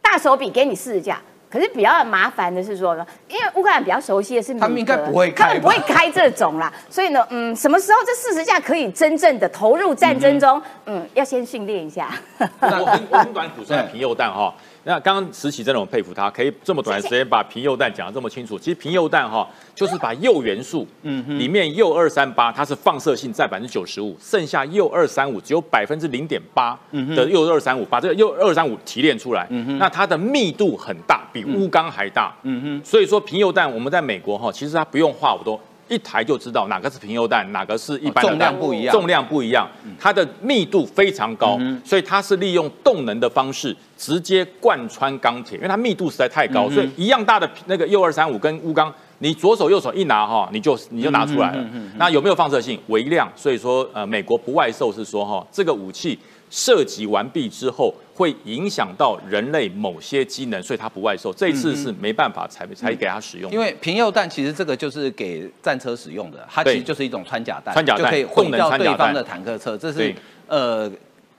大手笔给你四十架。可是比较麻烦的是说呢，因为乌克兰比较熟悉的是他们应该不会开，他们不会开这种啦，所以呢，嗯，什么时候这四十架可以真正的投入战争中？嗯，要先训练一下。我很我很短补充平铀弹哈。那刚刚石启真的很佩服他，可以这么短的时间把平铀弹讲得这么清楚。其实平铀弹哈，就是把铀元素，嗯，里面铀二三八它是放射性占百分之九十五，剩下铀二三五只有百分之零点八的铀二三五，把这个铀二三五提炼出来，那它的密度很大，比钨钢还大，嗯哼。所以说平铀弹我们在美国哈，其实它不用画我都。一抬就知道哪个是平铀弹，哪个是一般的重量不一样，重量不一样，它的密度非常高，所以它是利用动能的方式直接贯穿钢铁，因为它密度实在太高，所以一样大的那个铀二三五跟钨钢，你左手右手一拿哈，你就你就拿出来了。那有没有放射性？微量，所以说呃，美国不外售是说哈，这个武器。设计完毕之后，会影响到人类某些机能，所以它不外售。这一次是没办法才才给它使用。因为平铀弹其实这个就是给战车使用的，它其实就是一种穿甲弹，穿甲弹就可以混掉对方的坦克车。这是呃。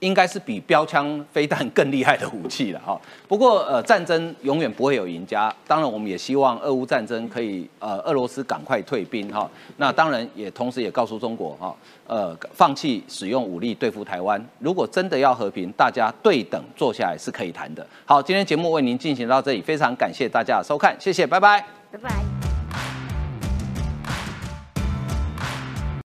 应该是比标枪飞弹更厉害的武器了哈。不过呃，战争永远不会有赢家。当然，我们也希望俄乌战争可以呃，俄罗斯赶快退兵哈。那当然也同时也告诉中国哈，呃，放弃使用武力对付台湾。如果真的要和平，大家对等坐下来是可以谈的。好，今天节目为您进行到这里，非常感谢大家的收看，谢谢，拜拜，拜拜。